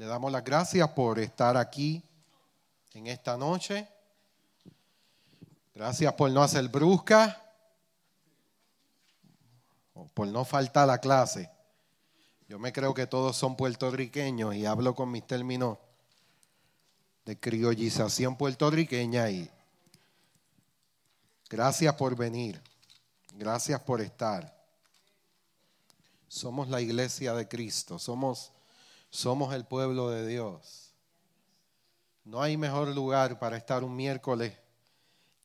Le damos las gracias por estar aquí en esta noche. Gracias por no hacer brusca, por no faltar a la clase. Yo me creo que todos son puertorriqueños y hablo con mis términos de criollización puertorriqueña y gracias por venir, gracias por estar. Somos la iglesia de Cristo, somos, somos el pueblo de Dios. No hay mejor lugar para estar un miércoles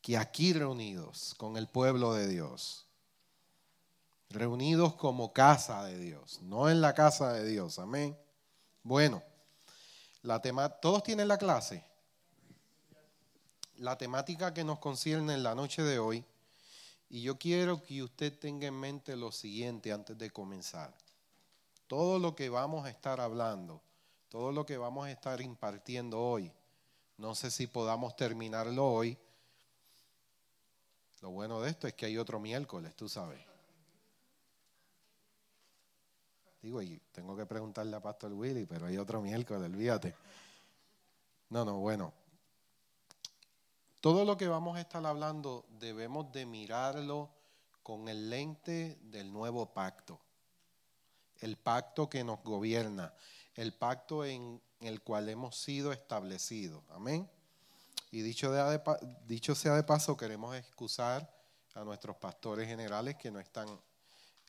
que aquí reunidos con el pueblo de Dios. Reunidos como casa de Dios, no en la casa de Dios. Amén. Bueno, la ¿todos tienen la clase? La temática que nos concierne en la noche de hoy, y yo quiero que usted tenga en mente lo siguiente antes de comenzar. Todo lo que vamos a estar hablando, todo lo que vamos a estar impartiendo hoy, no sé si podamos terminarlo hoy, lo bueno de esto es que hay otro miércoles, tú sabes. Digo, y tengo que preguntarle a Pastor Willy, pero hay otro miércoles, olvídate. No, no, bueno. Todo lo que vamos a estar hablando debemos de mirarlo con el lente del nuevo pacto. El pacto que nos gobierna, el pacto en el cual hemos sido establecidos. Amén. Y dicho, de, dicho sea de paso, queremos excusar a nuestros pastores generales que no están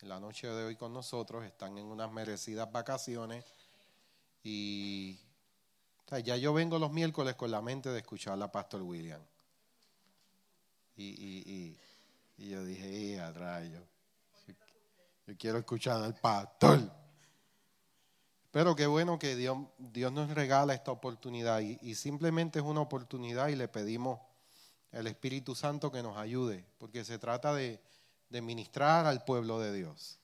en la noche de hoy con nosotros, están en unas merecidas vacaciones. Y ya yo vengo los miércoles con la mente de escuchar a Pastor William. Y, yo dije, a rayo, yo quiero escuchar al pastor. Pero qué bueno que Dios, Dios nos regala esta oportunidad y, simplemente es una oportunidad y le pedimos al Espíritu Santo que nos ayude, porque se trata de, de ministrar al pueblo de Dios.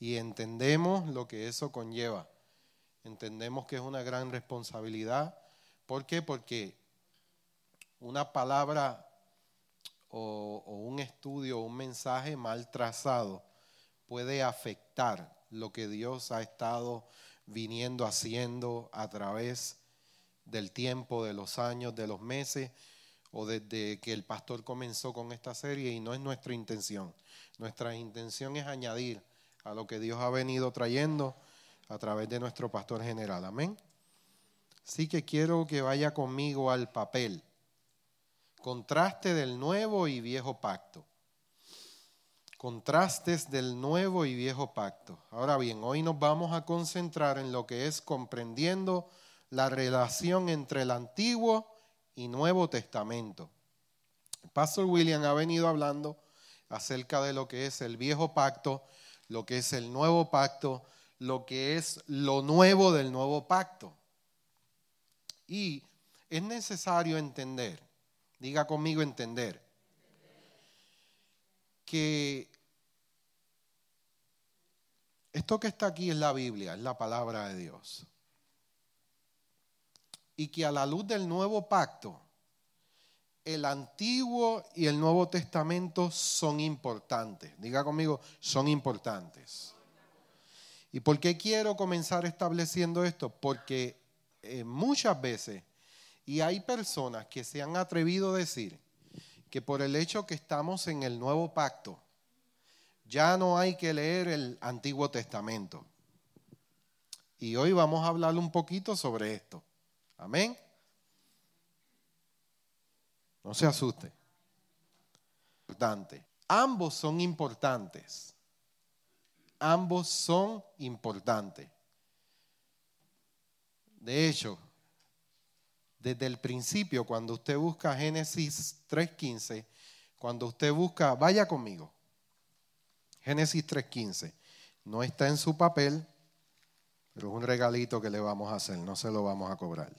Y entendemos lo que eso conlleva. Entendemos que es una gran responsabilidad. ¿Por qué? Porque una palabra o, o un estudio o un mensaje mal trazado puede afectar lo que Dios ha estado viniendo haciendo a través del tiempo, de los años, de los meses o desde que el pastor comenzó con esta serie y no es nuestra intención. Nuestra intención es añadir a lo que Dios ha venido trayendo a través de nuestro pastor general. Amén. Así que quiero que vaya conmigo al papel. Contraste del nuevo y viejo pacto contrastes del nuevo y viejo pacto. Ahora bien, hoy nos vamos a concentrar en lo que es comprendiendo la relación entre el Antiguo y Nuevo Testamento. Pastor William ha venido hablando acerca de lo que es el viejo pacto, lo que es el nuevo pacto, lo que es lo nuevo del nuevo pacto. Y es necesario entender, diga conmigo entender, que esto que está aquí es la Biblia, es la palabra de Dios. Y que a la luz del nuevo pacto, el Antiguo y el Nuevo Testamento son importantes. Diga conmigo, son importantes. ¿Y por qué quiero comenzar estableciendo esto? Porque eh, muchas veces, y hay personas que se han atrevido a decir que por el hecho que estamos en el nuevo pacto, ya no hay que leer el Antiguo Testamento. Y hoy vamos a hablar un poquito sobre esto. Amén. No se asuste. Importante. Ambos son importantes. Ambos son importantes. De hecho, desde el principio, cuando usted busca Génesis 3.15, cuando usted busca, vaya conmigo, Génesis 3.15. No está en su papel, pero es un regalito que le vamos a hacer, no se lo vamos a cobrar.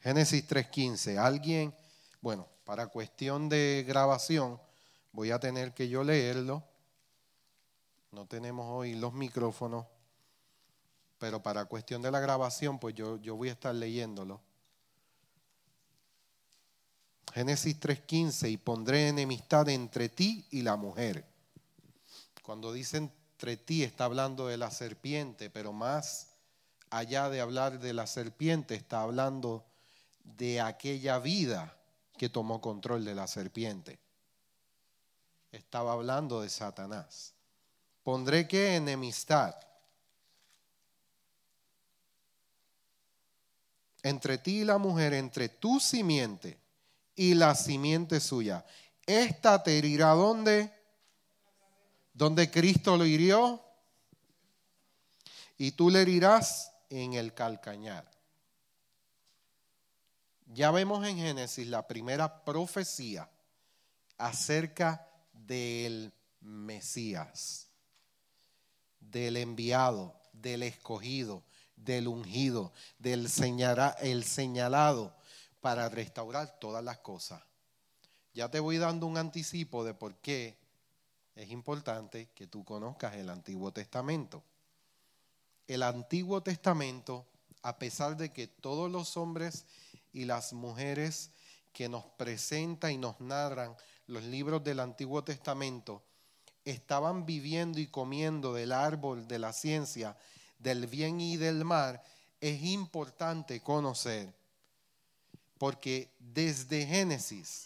Génesis 3.15. Alguien, bueno, para cuestión de grabación, voy a tener que yo leerlo. No tenemos hoy los micrófonos, pero para cuestión de la grabación, pues yo, yo voy a estar leyéndolo. Génesis 3.15, y pondré enemistad entre ti y la mujer cuando dice entre ti está hablando de la serpiente, pero más allá de hablar de la serpiente, está hablando de aquella vida que tomó control de la serpiente. Estaba hablando de Satanás. Pondré que enemistad entre ti y la mujer, entre tu simiente y la simiente suya. Esta te herirá donde? Donde Cristo lo hirió. Y tú le herirás en el calcañar. Ya vemos en Génesis la primera profecía acerca del Mesías, del enviado, del escogido, del ungido, del el señalado para restaurar todas las cosas. Ya te voy dando un anticipo de por qué es importante que tú conozcas el Antiguo Testamento. El Antiguo Testamento, a pesar de que todos los hombres y las mujeres que nos presentan y nos narran los libros del Antiguo Testamento estaban viviendo y comiendo del árbol de la ciencia, del bien y del mal, es importante conocer. Porque desde Génesis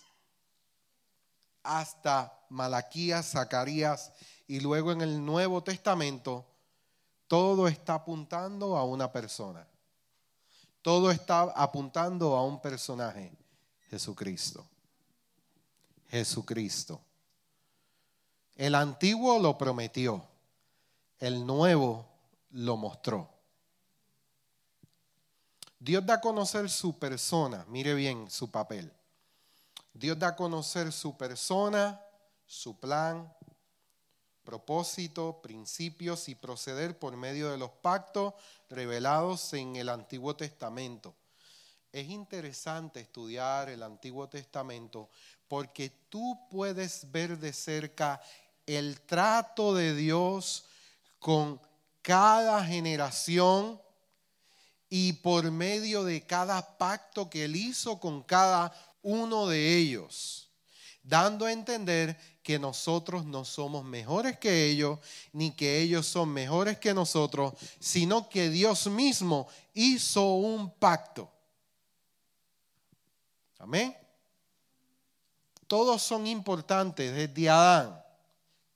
hasta Malaquías, Zacarías y luego en el Nuevo Testamento, todo está apuntando a una persona. Todo está apuntando a un personaje, Jesucristo. Jesucristo. El antiguo lo prometió, el nuevo lo mostró. Dios da a conocer su persona, mire bien su papel. Dios da a conocer su persona, su plan, propósito, principios y proceder por medio de los pactos revelados en el Antiguo Testamento. Es interesante estudiar el Antiguo Testamento porque tú puedes ver de cerca el trato de Dios con cada generación y por medio de cada pacto que él hizo con cada uno de ellos, dando a entender que nosotros no somos mejores que ellos, ni que ellos son mejores que nosotros, sino que Dios mismo hizo un pacto. Amén. Todos son importantes desde Adán.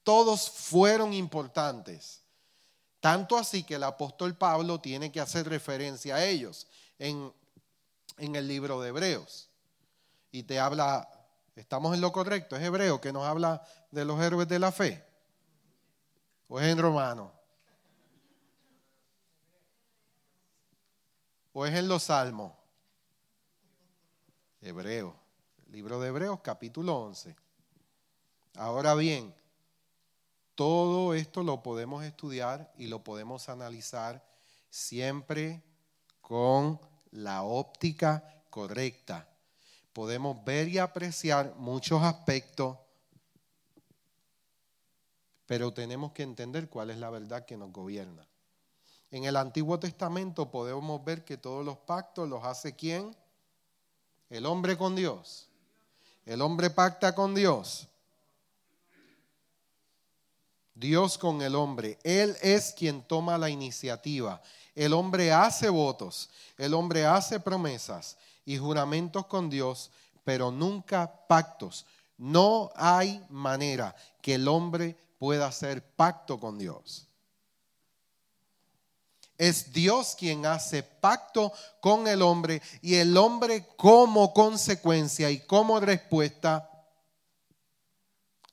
Todos fueron importantes. Tanto así que el apóstol Pablo tiene que hacer referencia a ellos en, en el libro de Hebreos. Y te habla ¿Estamos en lo correcto? ¿Es hebreo que nos habla de los héroes de la fe? ¿O es en romano? ¿O es en los salmos? Hebreo. Libro de Hebreos, capítulo 11. Ahora bien, todo esto lo podemos estudiar y lo podemos analizar siempre con la óptica correcta podemos ver y apreciar muchos aspectos, pero tenemos que entender cuál es la verdad que nos gobierna. En el Antiguo Testamento podemos ver que todos los pactos los hace quién? El hombre con Dios. El hombre pacta con Dios. Dios con el hombre. Él es quien toma la iniciativa. El hombre hace votos. El hombre hace promesas y juramentos con Dios, pero nunca pactos. No hay manera que el hombre pueda hacer pacto con Dios. Es Dios quien hace pacto con el hombre y el hombre como consecuencia y como respuesta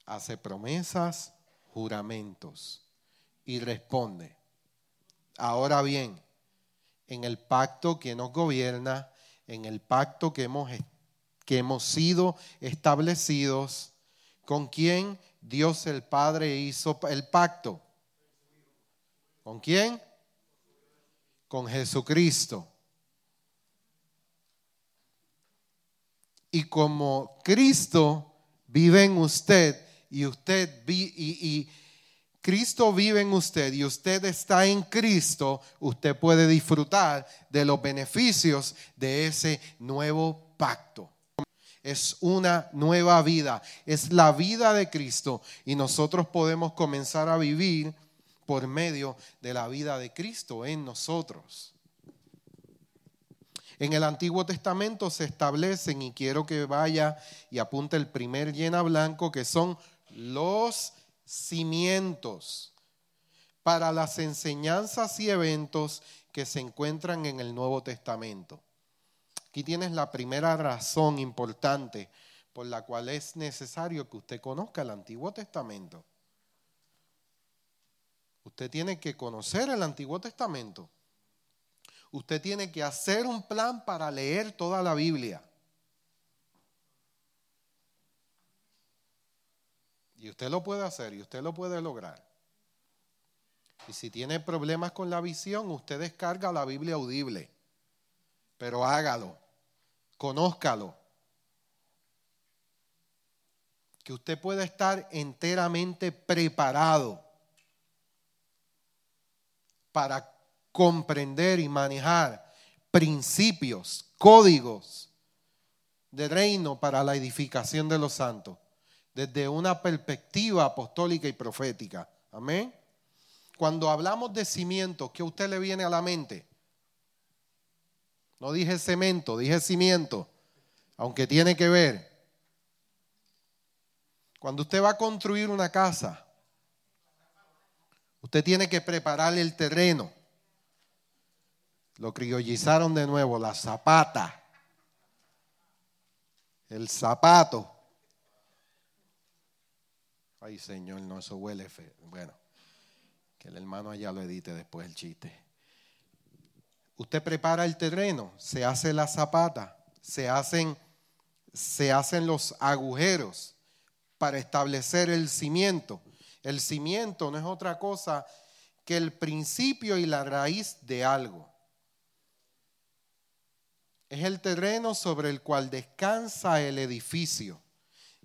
hace promesas, juramentos y responde. Ahora bien, en el pacto que nos gobierna en el pacto que hemos, que hemos sido establecidos, con quien Dios el Padre hizo el pacto. ¿Con quién? Con Jesucristo. Y como Cristo vive en usted y usted y, y Cristo vive en usted y usted está en Cristo, usted puede disfrutar de los beneficios de ese nuevo pacto. Es una nueva vida, es la vida de Cristo y nosotros podemos comenzar a vivir por medio de la vida de Cristo en nosotros. En el Antiguo Testamento se establecen, y quiero que vaya y apunte el primer llena blanco, que son los cimientos para las enseñanzas y eventos que se encuentran en el Nuevo Testamento. Aquí tienes la primera razón importante por la cual es necesario que usted conozca el Antiguo Testamento. Usted tiene que conocer el Antiguo Testamento. Usted tiene que hacer un plan para leer toda la Biblia. Y usted lo puede hacer y usted lo puede lograr. Y si tiene problemas con la visión, usted descarga la Biblia audible. Pero hágalo conózcalo. Que usted pueda estar enteramente preparado para comprender y manejar principios, códigos de reino para la edificación de los santos, desde una perspectiva apostólica y profética. Amén. Cuando hablamos de cimientos, ¿qué a usted le viene a la mente? No dije cemento, dije cimiento, aunque tiene que ver. Cuando usted va a construir una casa, usted tiene que preparar el terreno. Lo criollizaron de nuevo, la zapata, el zapato. Ay, Señor, no, eso huele feo. Bueno, que el hermano allá lo edite después el chiste. Usted prepara el terreno, se hace la zapata, se hacen, se hacen los agujeros para establecer el cimiento. El cimiento no es otra cosa que el principio y la raíz de algo. Es el terreno sobre el cual descansa el edificio.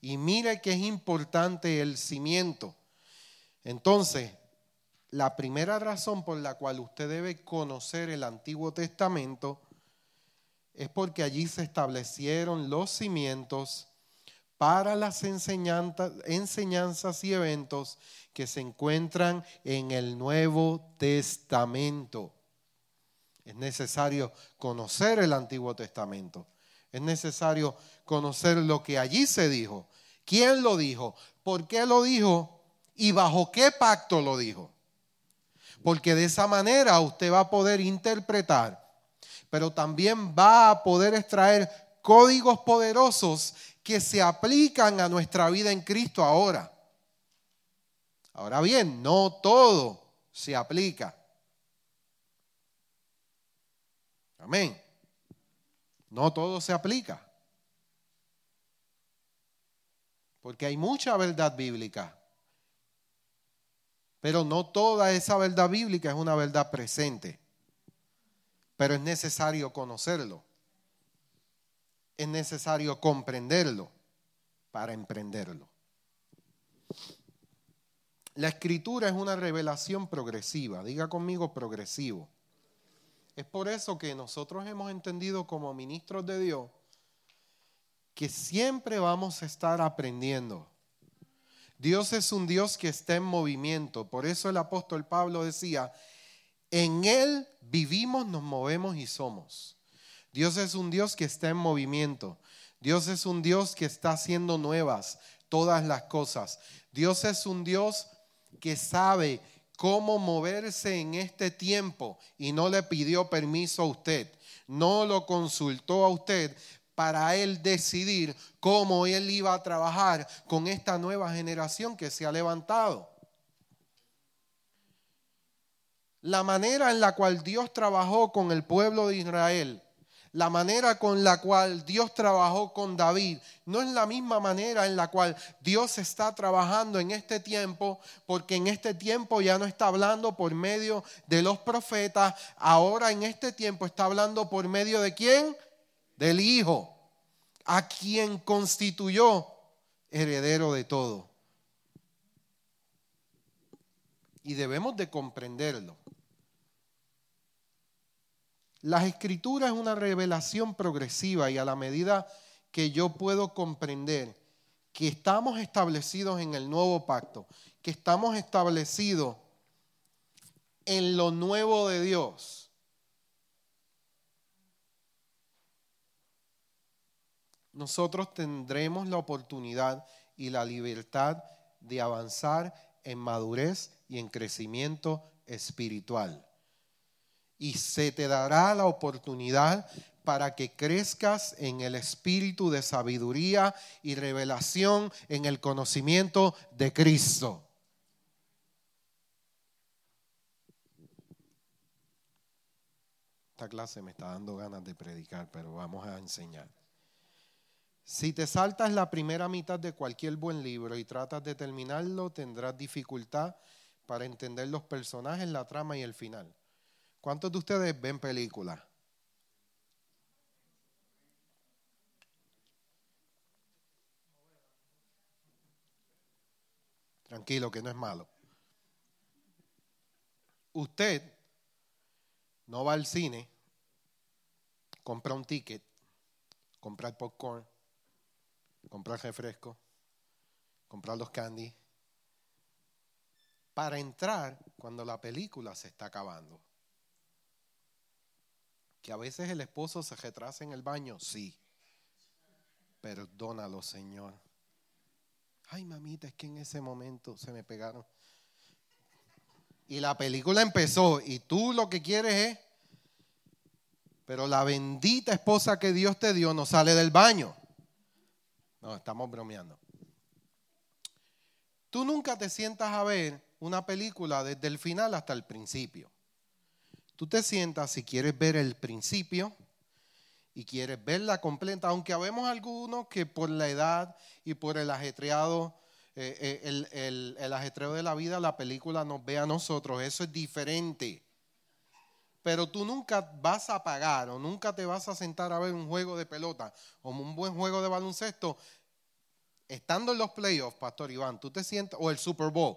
Y mire que es importante el cimiento. Entonces, la primera razón por la cual usted debe conocer el Antiguo Testamento es porque allí se establecieron los cimientos para las enseñanzas y eventos que se encuentran en el Nuevo Testamento. Es necesario conocer el Antiguo Testamento. Es necesario conocer lo que allí se dijo. ¿Quién lo dijo? ¿Por qué lo dijo? ¿Y bajo qué pacto lo dijo? porque de esa manera usted va a poder interpretar, pero también va a poder extraer códigos poderosos que se aplican a nuestra vida en Cristo ahora. Ahora bien, no todo se aplica. Amén. No todo se aplica. Porque hay mucha verdad bíblica pero no toda esa verdad bíblica es una verdad presente. Pero es necesario conocerlo. Es necesario comprenderlo para emprenderlo. La escritura es una revelación progresiva. Diga conmigo progresivo. Es por eso que nosotros hemos entendido como ministros de Dios que siempre vamos a estar aprendiendo Dios es un Dios que está en movimiento. Por eso el apóstol Pablo decía, en Él vivimos, nos movemos y somos. Dios es un Dios que está en movimiento. Dios es un Dios que está haciendo nuevas todas las cosas. Dios es un Dios que sabe cómo moverse en este tiempo y no le pidió permiso a usted. No lo consultó a usted para él decidir cómo él iba a trabajar con esta nueva generación que se ha levantado. La manera en la cual Dios trabajó con el pueblo de Israel, la manera con la cual Dios trabajó con David, no es la misma manera en la cual Dios está trabajando en este tiempo, porque en este tiempo ya no está hablando por medio de los profetas, ahora en este tiempo está hablando por medio de quién? Del Hijo, a quien constituyó heredero de todo. Y debemos de comprenderlo. Las escrituras es una revelación progresiva y a la medida que yo puedo comprender que estamos establecidos en el nuevo pacto, que estamos establecidos en lo nuevo de Dios, nosotros tendremos la oportunidad y la libertad de avanzar en madurez y en crecimiento espiritual. Y se te dará la oportunidad para que crezcas en el espíritu de sabiduría y revelación en el conocimiento de Cristo. Esta clase me está dando ganas de predicar, pero vamos a enseñar. Si te saltas la primera mitad de cualquier buen libro y tratas de terminarlo, tendrás dificultad para entender los personajes, la trama y el final. ¿Cuántos de ustedes ven películas? Tranquilo, que no es malo. Usted no va al cine, compra un ticket, compra el popcorn, compra el refresco, compra los candy, para entrar cuando la película se está acabando. Que a veces el esposo se retrasa en el baño, sí. Perdónalo, Señor. Ay, mamita, es que en ese momento se me pegaron y la película empezó y tú lo que quieres es, pero la bendita esposa que Dios te dio no sale del baño. No, estamos bromeando. Tú nunca te sientas a ver una película desde el final hasta el principio. Tú te sientas si quieres ver el principio y quieres verla completa, aunque habemos algunos que por la edad y por el ajetreado eh, eh, el, el, ajetreo de la vida, la película nos ve a nosotros, eso es diferente. Pero tú nunca vas a pagar o nunca te vas a sentar a ver un juego de pelota o un buen juego de baloncesto estando en los playoffs, Pastor Iván, tú te sientas, o el Super Bowl.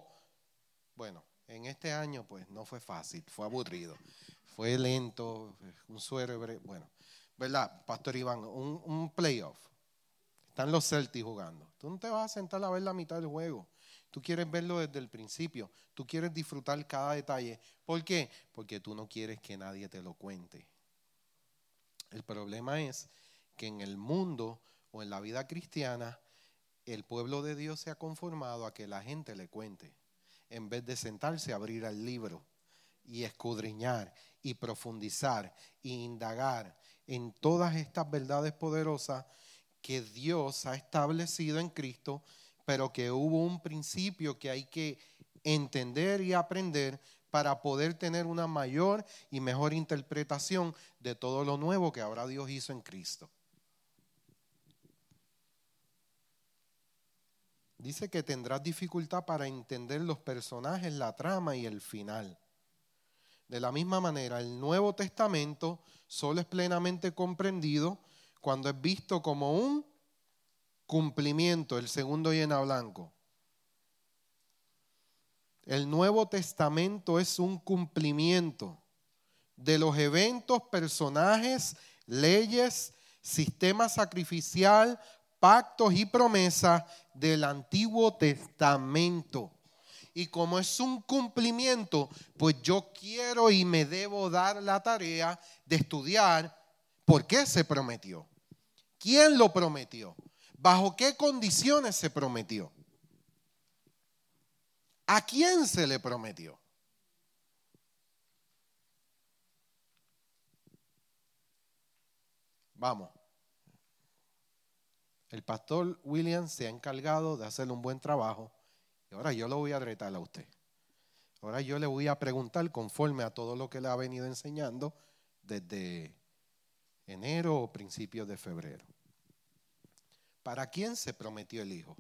Bueno, en este año pues no fue fácil, fue aburrido, fue lento, un suero, bueno, ¿verdad, Pastor Iván? Un, un playoff. Están los Celtics jugando. Tú no te vas a sentar a ver la mitad del juego. Tú quieres verlo desde el principio. Tú quieres disfrutar cada detalle. ¿Por qué? Porque tú no quieres que nadie te lo cuente. El problema es que en el mundo o en la vida cristiana, el pueblo de Dios se ha conformado a que la gente le cuente, en vez de sentarse a abrir el libro y escudriñar y profundizar e indagar en todas estas verdades poderosas que Dios ha establecido en Cristo, pero que hubo un principio que hay que entender y aprender para poder tener una mayor y mejor interpretación de todo lo nuevo que ahora Dios hizo en Cristo. Dice que tendrás dificultad para entender los personajes, la trama y el final. De la misma manera, el Nuevo Testamento solo es plenamente comprendido cuando es visto como un cumplimiento, el segundo llena blanco. El Nuevo Testamento es un cumplimiento de los eventos, personajes, leyes, sistema sacrificial, pactos y promesas del Antiguo Testamento. Y como es un cumplimiento, pues yo quiero y me debo dar la tarea de estudiar por qué se prometió. ¿Quién lo prometió? ¿Bajo qué condiciones se prometió? ¿A quién se le prometió? Vamos. El pastor William se ha encargado de hacer un buen trabajo y ahora yo lo voy a retar a usted. Ahora yo le voy a preguntar conforme a todo lo que le ha venido enseñando desde enero o principios de febrero. ¿Para quién se prometió el Hijo?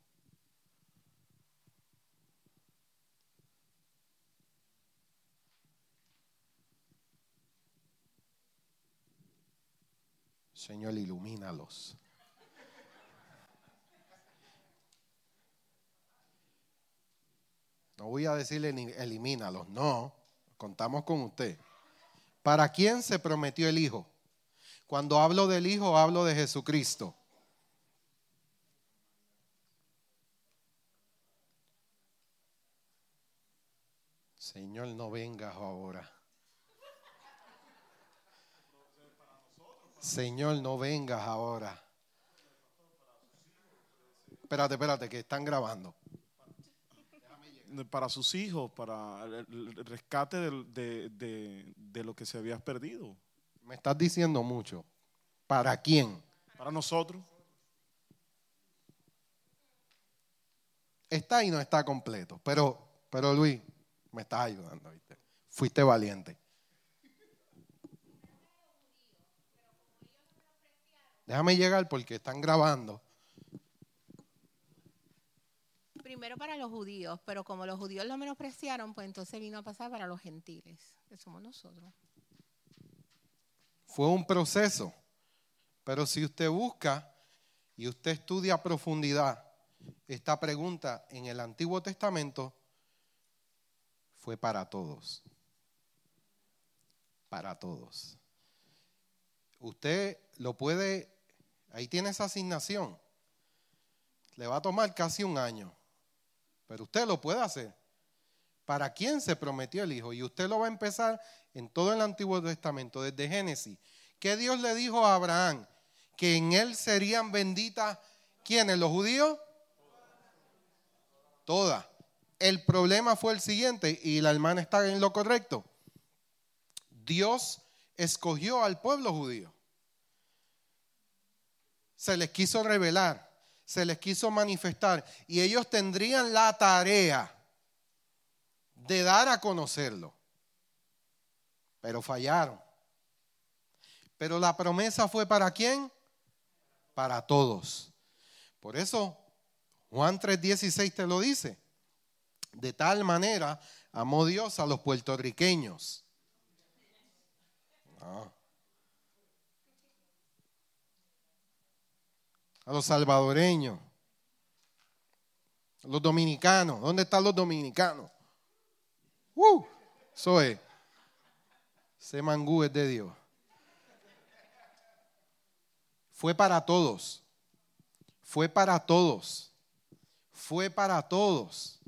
Señor, ilumínalos. No voy a decirle elimínalos, no, contamos con usted. ¿Para quién se prometió el Hijo? Cuando hablo del Hijo, hablo de Jesucristo. Señor, no vengas ahora. Señor, no vengas ahora. Espérate, espérate, que están grabando. Para sus hijos, para el rescate de, de lo que se había perdido. Me estás diciendo mucho. ¿Para quién? Para nosotros. Está y no está completo. Pero, pero Luis, me estás ayudando. ¿viste? Fuiste valiente. Déjame llegar porque están grabando. Primero para los judíos, pero como los judíos lo menospreciaron, pues entonces vino a pasar para los gentiles, que somos nosotros. Fue un proceso, pero si usted busca y usted estudia a profundidad esta pregunta en el Antiguo Testamento, fue para todos. Para todos. Usted lo puede Ahí tiene esa asignación. Le va a tomar casi un año, pero usted lo puede hacer. ¿Para quién se prometió el Hijo? Y usted lo va a empezar en todo el Antiguo Testamento, desde Génesis. ¿Qué Dios le dijo a Abraham? Que en él serían benditas, ¿quiénes? ¿Los judíos? Todas. El problema fue el siguiente, y la hermana está en lo correcto. Dios escogió al pueblo judío se les quiso revelar, se les quiso manifestar y ellos tendrían la tarea de dar a conocerlo. Pero fallaron. Pero la promesa fue para quién? Para todos. Por eso Juan 3:16 te lo dice. De tal manera amó Dios a los puertorriqueños. a los salvadoreños, a los dominicanos. ¿Dónde están los dominicanos? ¡Uh! Eso es. Ese mangú es de Dios. Fue para todos. Fue para todos. Fue para todos.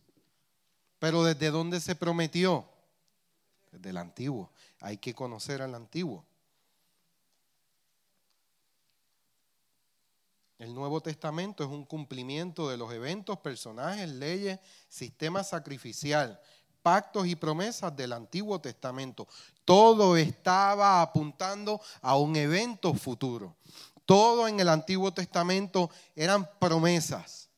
Pero ¿desde dónde se prometió? Desde el antiguo. Hay que conocer al antiguo. El Nuevo Testamento es un cumplimiento de los eventos, personajes, leyes, sistema sacrificial, pactos y promesas del Antiguo Testamento. Todo estaba apuntando a un evento futuro. Todo en el Antiguo Testamento eran promesas,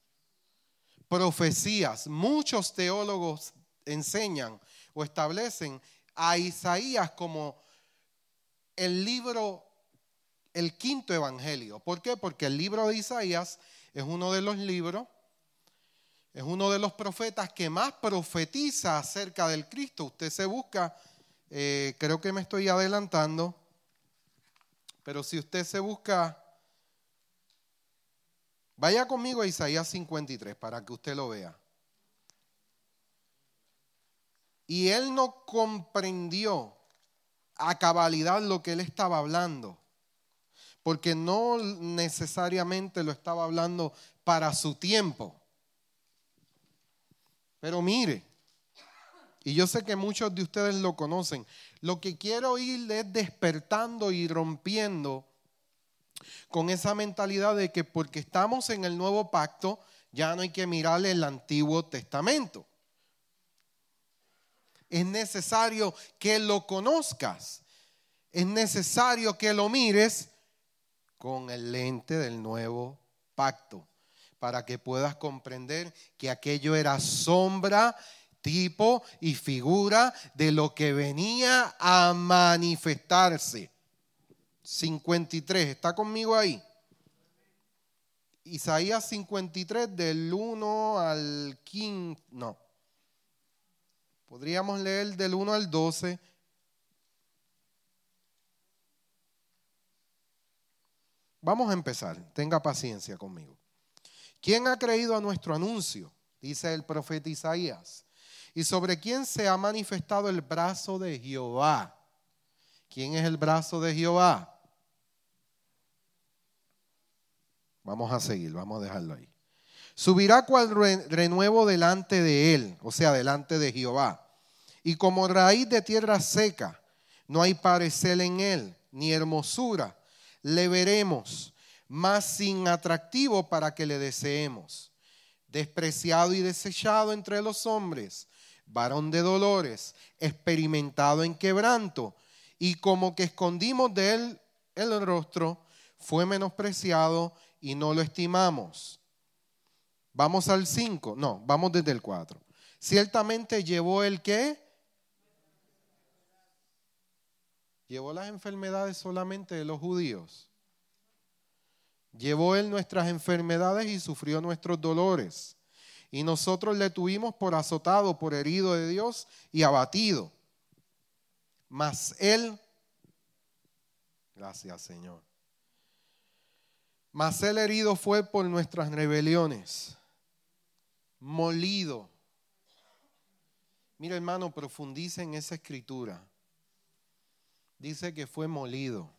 profecías. Muchos teólogos enseñan o establecen a Isaías como el libro el quinto evangelio. ¿Por qué? Porque el libro de Isaías es uno de los libros, es uno de los profetas que más profetiza acerca del Cristo. Usted se busca, eh, creo que me estoy adelantando, pero si usted se busca, vaya conmigo a Isaías 53 para que usted lo vea. Y él no comprendió a cabalidad lo que él estaba hablando porque no necesariamente lo estaba hablando para su tiempo. Pero mire, y yo sé que muchos de ustedes lo conocen, lo que quiero ir es despertando y rompiendo con esa mentalidad de que porque estamos en el nuevo pacto, ya no hay que mirarle el Antiguo Testamento. Es necesario que lo conozcas. Es necesario que lo mires con el lente del nuevo pacto, para que puedas comprender que aquello era sombra, tipo y figura de lo que venía a manifestarse. 53, ¿está conmigo ahí? Isaías 53 del 1 al 15, no. Podríamos leer del 1 al 12 Vamos a empezar, tenga paciencia conmigo. ¿Quién ha creído a nuestro anuncio? Dice el profeta Isaías. ¿Y sobre quién se ha manifestado el brazo de Jehová? ¿Quién es el brazo de Jehová? Vamos a seguir, vamos a dejarlo ahí. Subirá cual renuevo delante de él, o sea, delante de Jehová. Y como raíz de tierra seca, no hay parecer en él, ni hermosura le veremos, más sin atractivo para que le deseemos. despreciado y desechado entre los hombres, varón de dolores, experimentado en quebranto, y como que escondimos de él el rostro, fue menospreciado y no lo estimamos. Vamos al 5, no, vamos desde el 4. Ciertamente llevó el qué? Llevó las enfermedades solamente de los judíos. Llevó él nuestras enfermedades y sufrió nuestros dolores. Y nosotros le tuvimos por azotado, por herido de Dios y abatido. Mas él, gracias Señor, mas él herido fue por nuestras rebeliones, molido. Mira hermano, profundice en esa escritura. Dice que fue molido.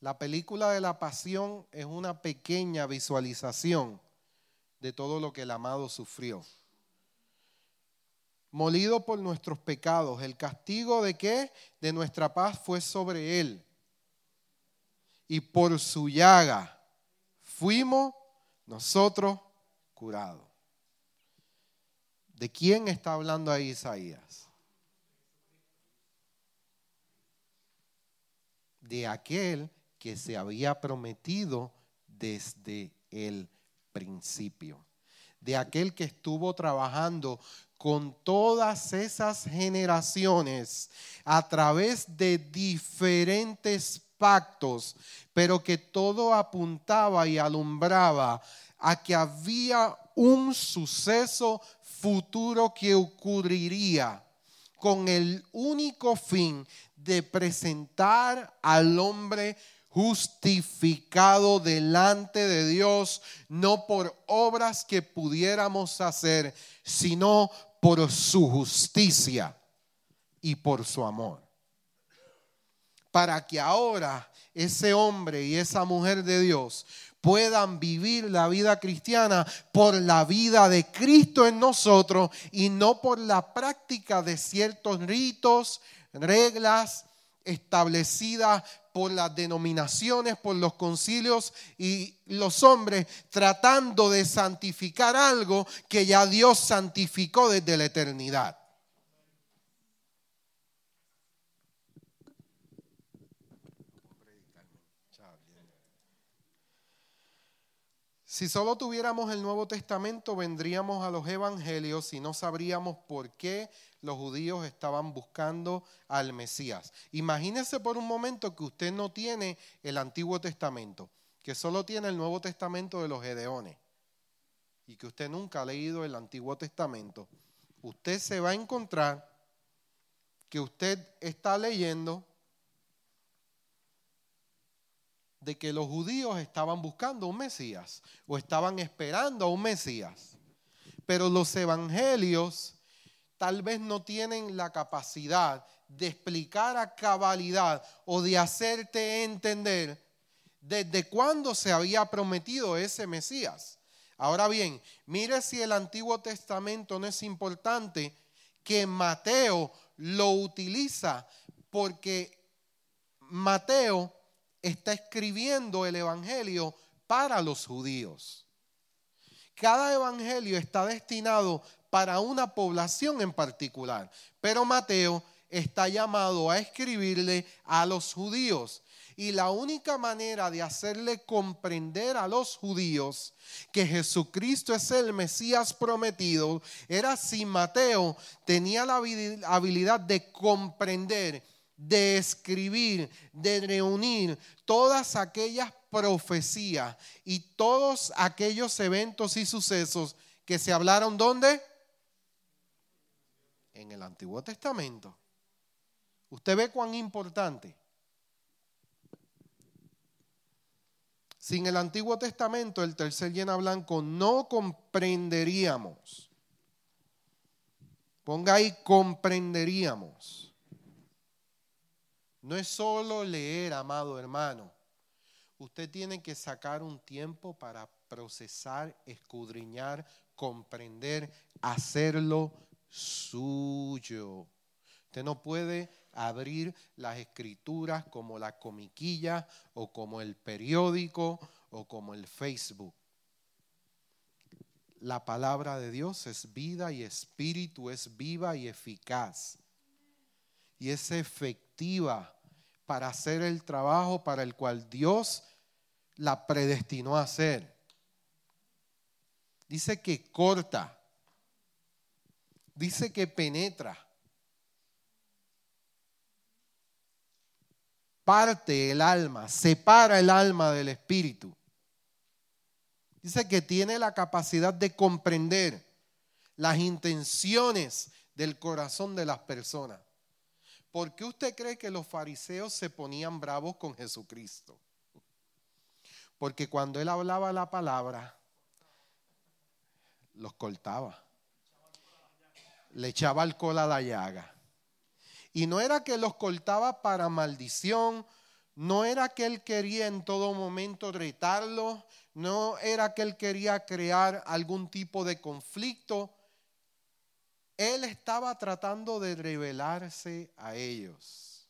La película de la pasión es una pequeña visualización de todo lo que el amado sufrió. Molido por nuestros pecados, el castigo de qué? De nuestra paz fue sobre él. Y por su llaga fuimos nosotros curados. ¿De quién está hablando ahí Isaías? De aquel que se había prometido desde el principio, de aquel que estuvo trabajando con todas esas generaciones a través de diferentes pero que todo apuntaba y alumbraba a que había un suceso futuro que ocurriría con el único fin de presentar al hombre justificado delante de Dios, no por obras que pudiéramos hacer, sino por su justicia y por su amor. Para que ahora ese hombre y esa mujer de Dios puedan vivir la vida cristiana por la vida de Cristo en nosotros y no por la práctica de ciertos ritos, reglas establecidas por las denominaciones, por los concilios y los hombres tratando de santificar algo que ya Dios santificó desde la eternidad. Si solo tuviéramos el Nuevo Testamento, vendríamos a los evangelios y no sabríamos por qué los judíos estaban buscando al Mesías. Imagínese por un momento que usted no tiene el Antiguo Testamento, que solo tiene el Nuevo Testamento de los Gedeones y que usted nunca ha leído el Antiguo Testamento. Usted se va a encontrar que usted está leyendo de que los judíos estaban buscando un Mesías o estaban esperando a un Mesías. Pero los evangelios tal vez no tienen la capacidad de explicar a cabalidad o de hacerte entender desde cuándo se había prometido ese Mesías. Ahora bien, mire si el Antiguo Testamento no es importante que Mateo lo utiliza porque Mateo está escribiendo el Evangelio para los judíos. Cada evangelio está destinado para una población en particular. Pero Mateo está llamado a escribirle a los judíos. Y la única manera de hacerle comprender a los judíos que Jesucristo es el Mesías prometido era si Mateo tenía la habilidad de comprender, de escribir, de reunir todas aquellas profecías y todos aquellos eventos y sucesos que se hablaron ¿dónde? en el Antiguo Testamento. Usted ve cuán importante. Sin el Antiguo Testamento, el tercer llena blanco, no comprenderíamos. Ponga ahí, comprenderíamos. No es solo leer, amado hermano. Usted tiene que sacar un tiempo para procesar, escudriñar, comprender, hacerlo suyo. Usted no puede abrir las escrituras como la comiquilla o como el periódico o como el Facebook. la palabra de Dios es vida y espíritu, es viva y eficaz. Y es efectiva para hacer el trabajo para el cual Dios la predestinó a hacer. Dice que corta, dice que penetra, parte el alma, separa el alma del espíritu. Dice que tiene la capacidad de comprender las intenciones del corazón de las personas. ¿Por qué usted cree que los fariseos se ponían bravos con Jesucristo? Porque cuando él hablaba la palabra, los cortaba. Le echaba alcohol a la llaga. Y no era que los cortaba para maldición, no era que él quería en todo momento retarlos, no era que él quería crear algún tipo de conflicto. Él estaba tratando de revelarse a ellos.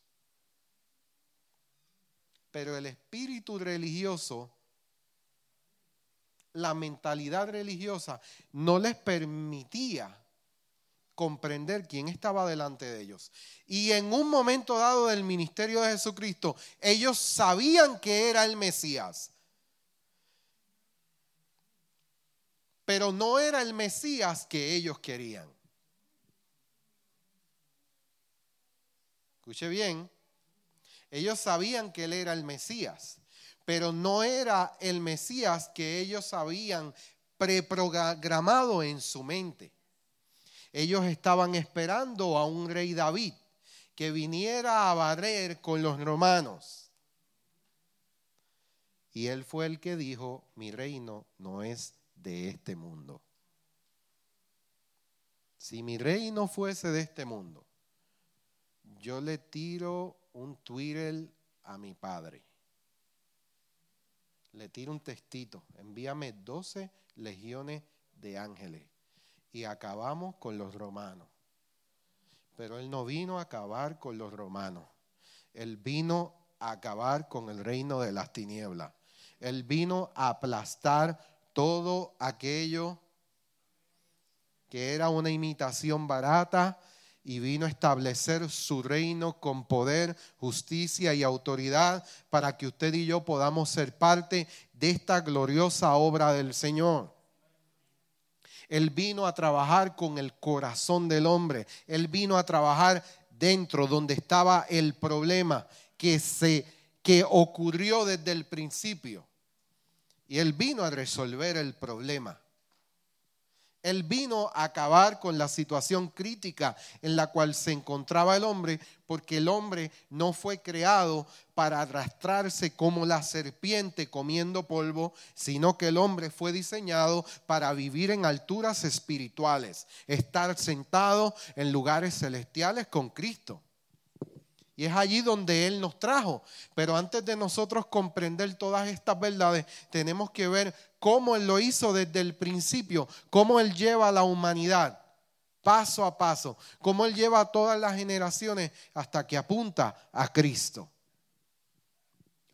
Pero el espíritu religioso, la mentalidad religiosa, no les permitía comprender quién estaba delante de ellos. Y en un momento dado del ministerio de Jesucristo, ellos sabían que era el Mesías. Pero no era el Mesías que ellos querían. Escuche bien, ellos sabían que él era el Mesías, pero no era el Mesías que ellos habían preprogramado en su mente. Ellos estaban esperando a un rey David que viniera a barrer con los romanos. Y él fue el que dijo, mi reino no es de este mundo. Si mi reino fuese de este mundo, yo le tiro un Twitter a mi padre. Le tiro un textito, envíame 12 legiones de ángeles y acabamos con los romanos. Pero él no vino a acabar con los romanos. Él vino a acabar con el reino de las tinieblas. Él vino a aplastar todo aquello que era una imitación barata y vino a establecer su reino con poder, justicia y autoridad para que usted y yo podamos ser parte de esta gloriosa obra del Señor. Él vino a trabajar con el corazón del hombre. Él vino a trabajar dentro donde estaba el problema que se que ocurrió desde el principio. Y él vino a resolver el problema. Él vino a acabar con la situación crítica en la cual se encontraba el hombre, porque el hombre no fue creado para arrastrarse como la serpiente comiendo polvo, sino que el hombre fue diseñado para vivir en alturas espirituales, estar sentado en lugares celestiales con Cristo. Y es allí donde Él nos trajo. Pero antes de nosotros comprender todas estas verdades, tenemos que ver cómo Él lo hizo desde el principio, cómo Él lleva a la humanidad paso a paso, cómo Él lleva a todas las generaciones hasta que apunta a Cristo.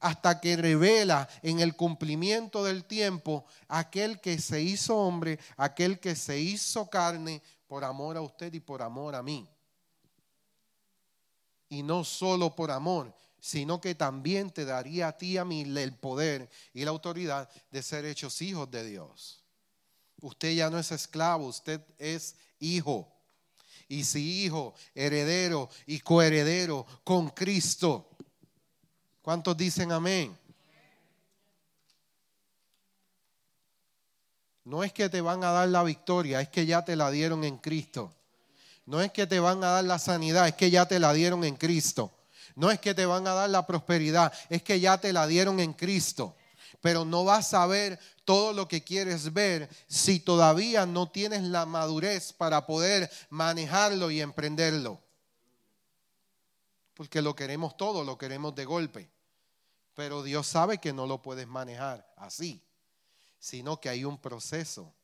Hasta que revela en el cumplimiento del tiempo aquel que se hizo hombre, aquel que se hizo carne por amor a usted y por amor a mí y no solo por amor, sino que también te daría a ti y a mí el poder y la autoridad de ser hechos hijos de Dios. Usted ya no es esclavo, usted es hijo. Y si hijo, heredero y coheredero con Cristo. ¿Cuántos dicen amén? No es que te van a dar la victoria, es que ya te la dieron en Cristo. No es que te van a dar la sanidad, es que ya te la dieron en Cristo. No es que te van a dar la prosperidad, es que ya te la dieron en Cristo. Pero no vas a ver todo lo que quieres ver si todavía no tienes la madurez para poder manejarlo y emprenderlo. Porque lo queremos todo, lo queremos de golpe. Pero Dios sabe que no lo puedes manejar así, sino que hay un proceso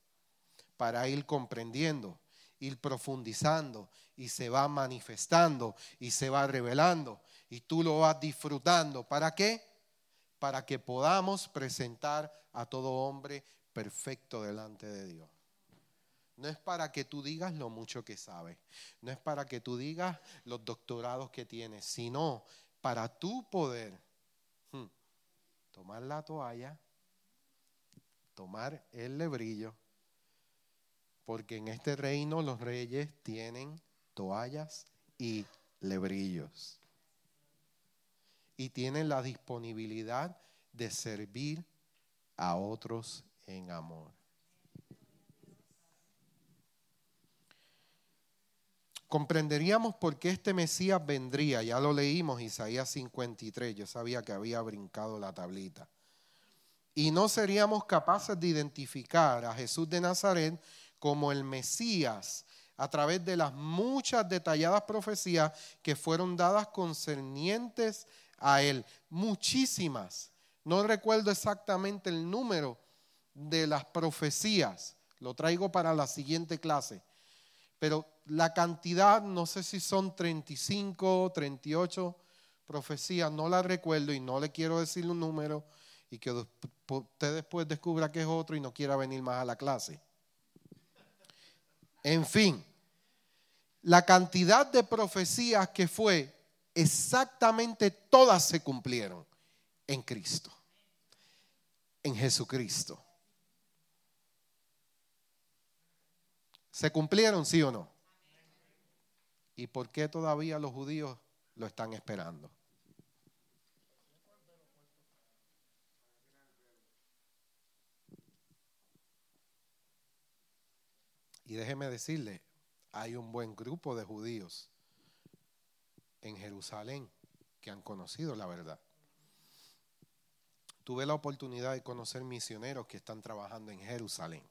para ir comprendiendo ir profundizando y se va manifestando y se va revelando y tú lo vas disfrutando. ¿Para qué? Para que podamos presentar a todo hombre perfecto delante de Dios. no es para que tú digas lo mucho que sabes, no es para que tú digas los doctorados que tienes, sino para tú poder hmm, tomar la toalla, tomar el lebrillo, porque en este reino los reyes tienen toallas y lebrillos. Y tienen la disponibilidad de servir a otros en amor. comprenderíamos por qué este Mesías vendría. Ya lo leímos, Isaías 53, yo sabía que había brincado la tablita. Y no seríamos capaces de identificar a Jesús de Nazaret como el Mesías a través de las muchas detalladas profecías que fueron dadas concernientes a él. Muchísimas. No recuerdo exactamente el número de las profecías. Lo traigo para la siguiente clase. Pero la cantidad, no sé si son 35, 38 profecías, no la recuerdo y no le quiero decir un número y que usted después descubra que es otro y no quiera venir más a la clase. En fin, la cantidad de profecías que fue, exactamente todas se cumplieron en Cristo, en Jesucristo. ¿Se cumplieron, sí o no? ¿Y por qué todavía los judíos lo están esperando? Y déjeme decirle, hay un buen grupo de judíos en Jerusalén que han conocido la verdad. Tuve la oportunidad de conocer misioneros que están trabajando en Jerusalén.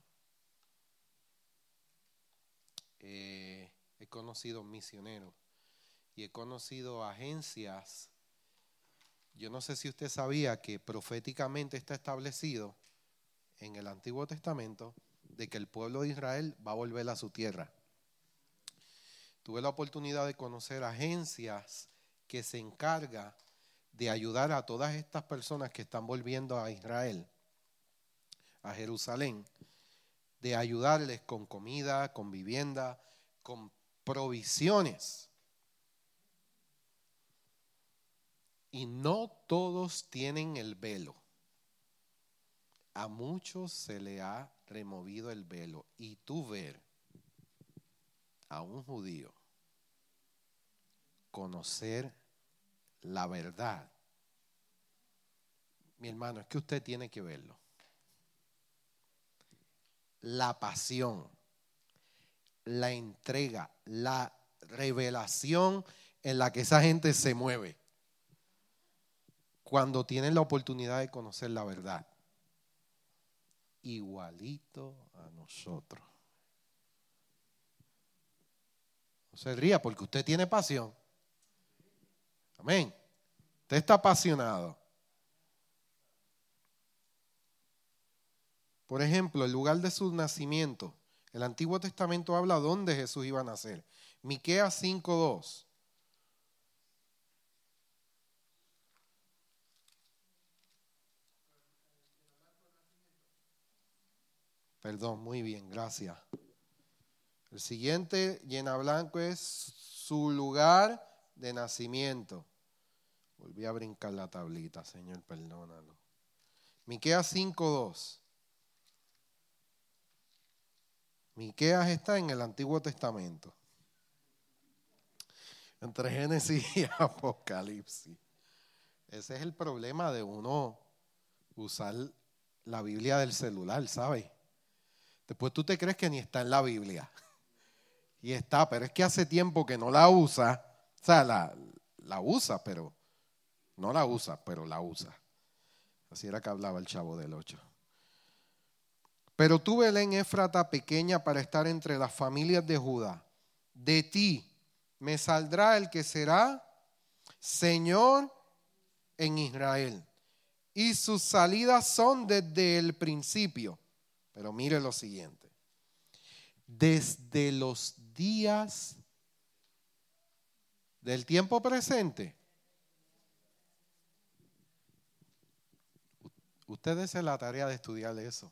Eh, he conocido misioneros y he conocido agencias. Yo no sé si usted sabía que proféticamente está establecido en el Antiguo Testamento de que el pueblo de Israel va a volver a su tierra. Tuve la oportunidad de conocer agencias que se encargan de ayudar a todas estas personas que están volviendo a Israel, a Jerusalén, de ayudarles con comida, con vivienda, con provisiones. Y no todos tienen el velo. A muchos se le ha removido el velo. Y tú ver a un judío conocer la verdad. Mi hermano, es que usted tiene que verlo. La pasión la entrega, la revelación en la que esa gente se mueve cuando tienen la oportunidad de conocer la verdad. Igualito a nosotros. No se ría porque usted tiene pasión. Amén. Usted está apasionado. Por ejemplo, el lugar de su nacimiento el Antiguo Testamento habla dónde Jesús iba a nacer. Miqueas 5:2. Perdón, muy bien, gracias. El siguiente, llena blanco, es su lugar de nacimiento. Volví a brincar la tablita, Señor, perdónalo. Miqueas 5:2. Miqueas está en el Antiguo Testamento. Entre Génesis y Apocalipsis. Ese es el problema de uno usar la Biblia del celular, ¿sabes? Después tú te crees que ni está en la Biblia. Y está, pero es que hace tiempo que no la usa. O sea, la, la usa, pero no la usa, pero la usa. Así era que hablaba el chavo del 8. Pero tú, Belén Éfrata, pequeña para estar entre las familias de Judá, de ti me saldrá el que será Señor en Israel. Y sus salidas son desde el principio. Pero mire lo siguiente. Desde los días del tiempo presente. Ustedes se la tarea de estudiar eso.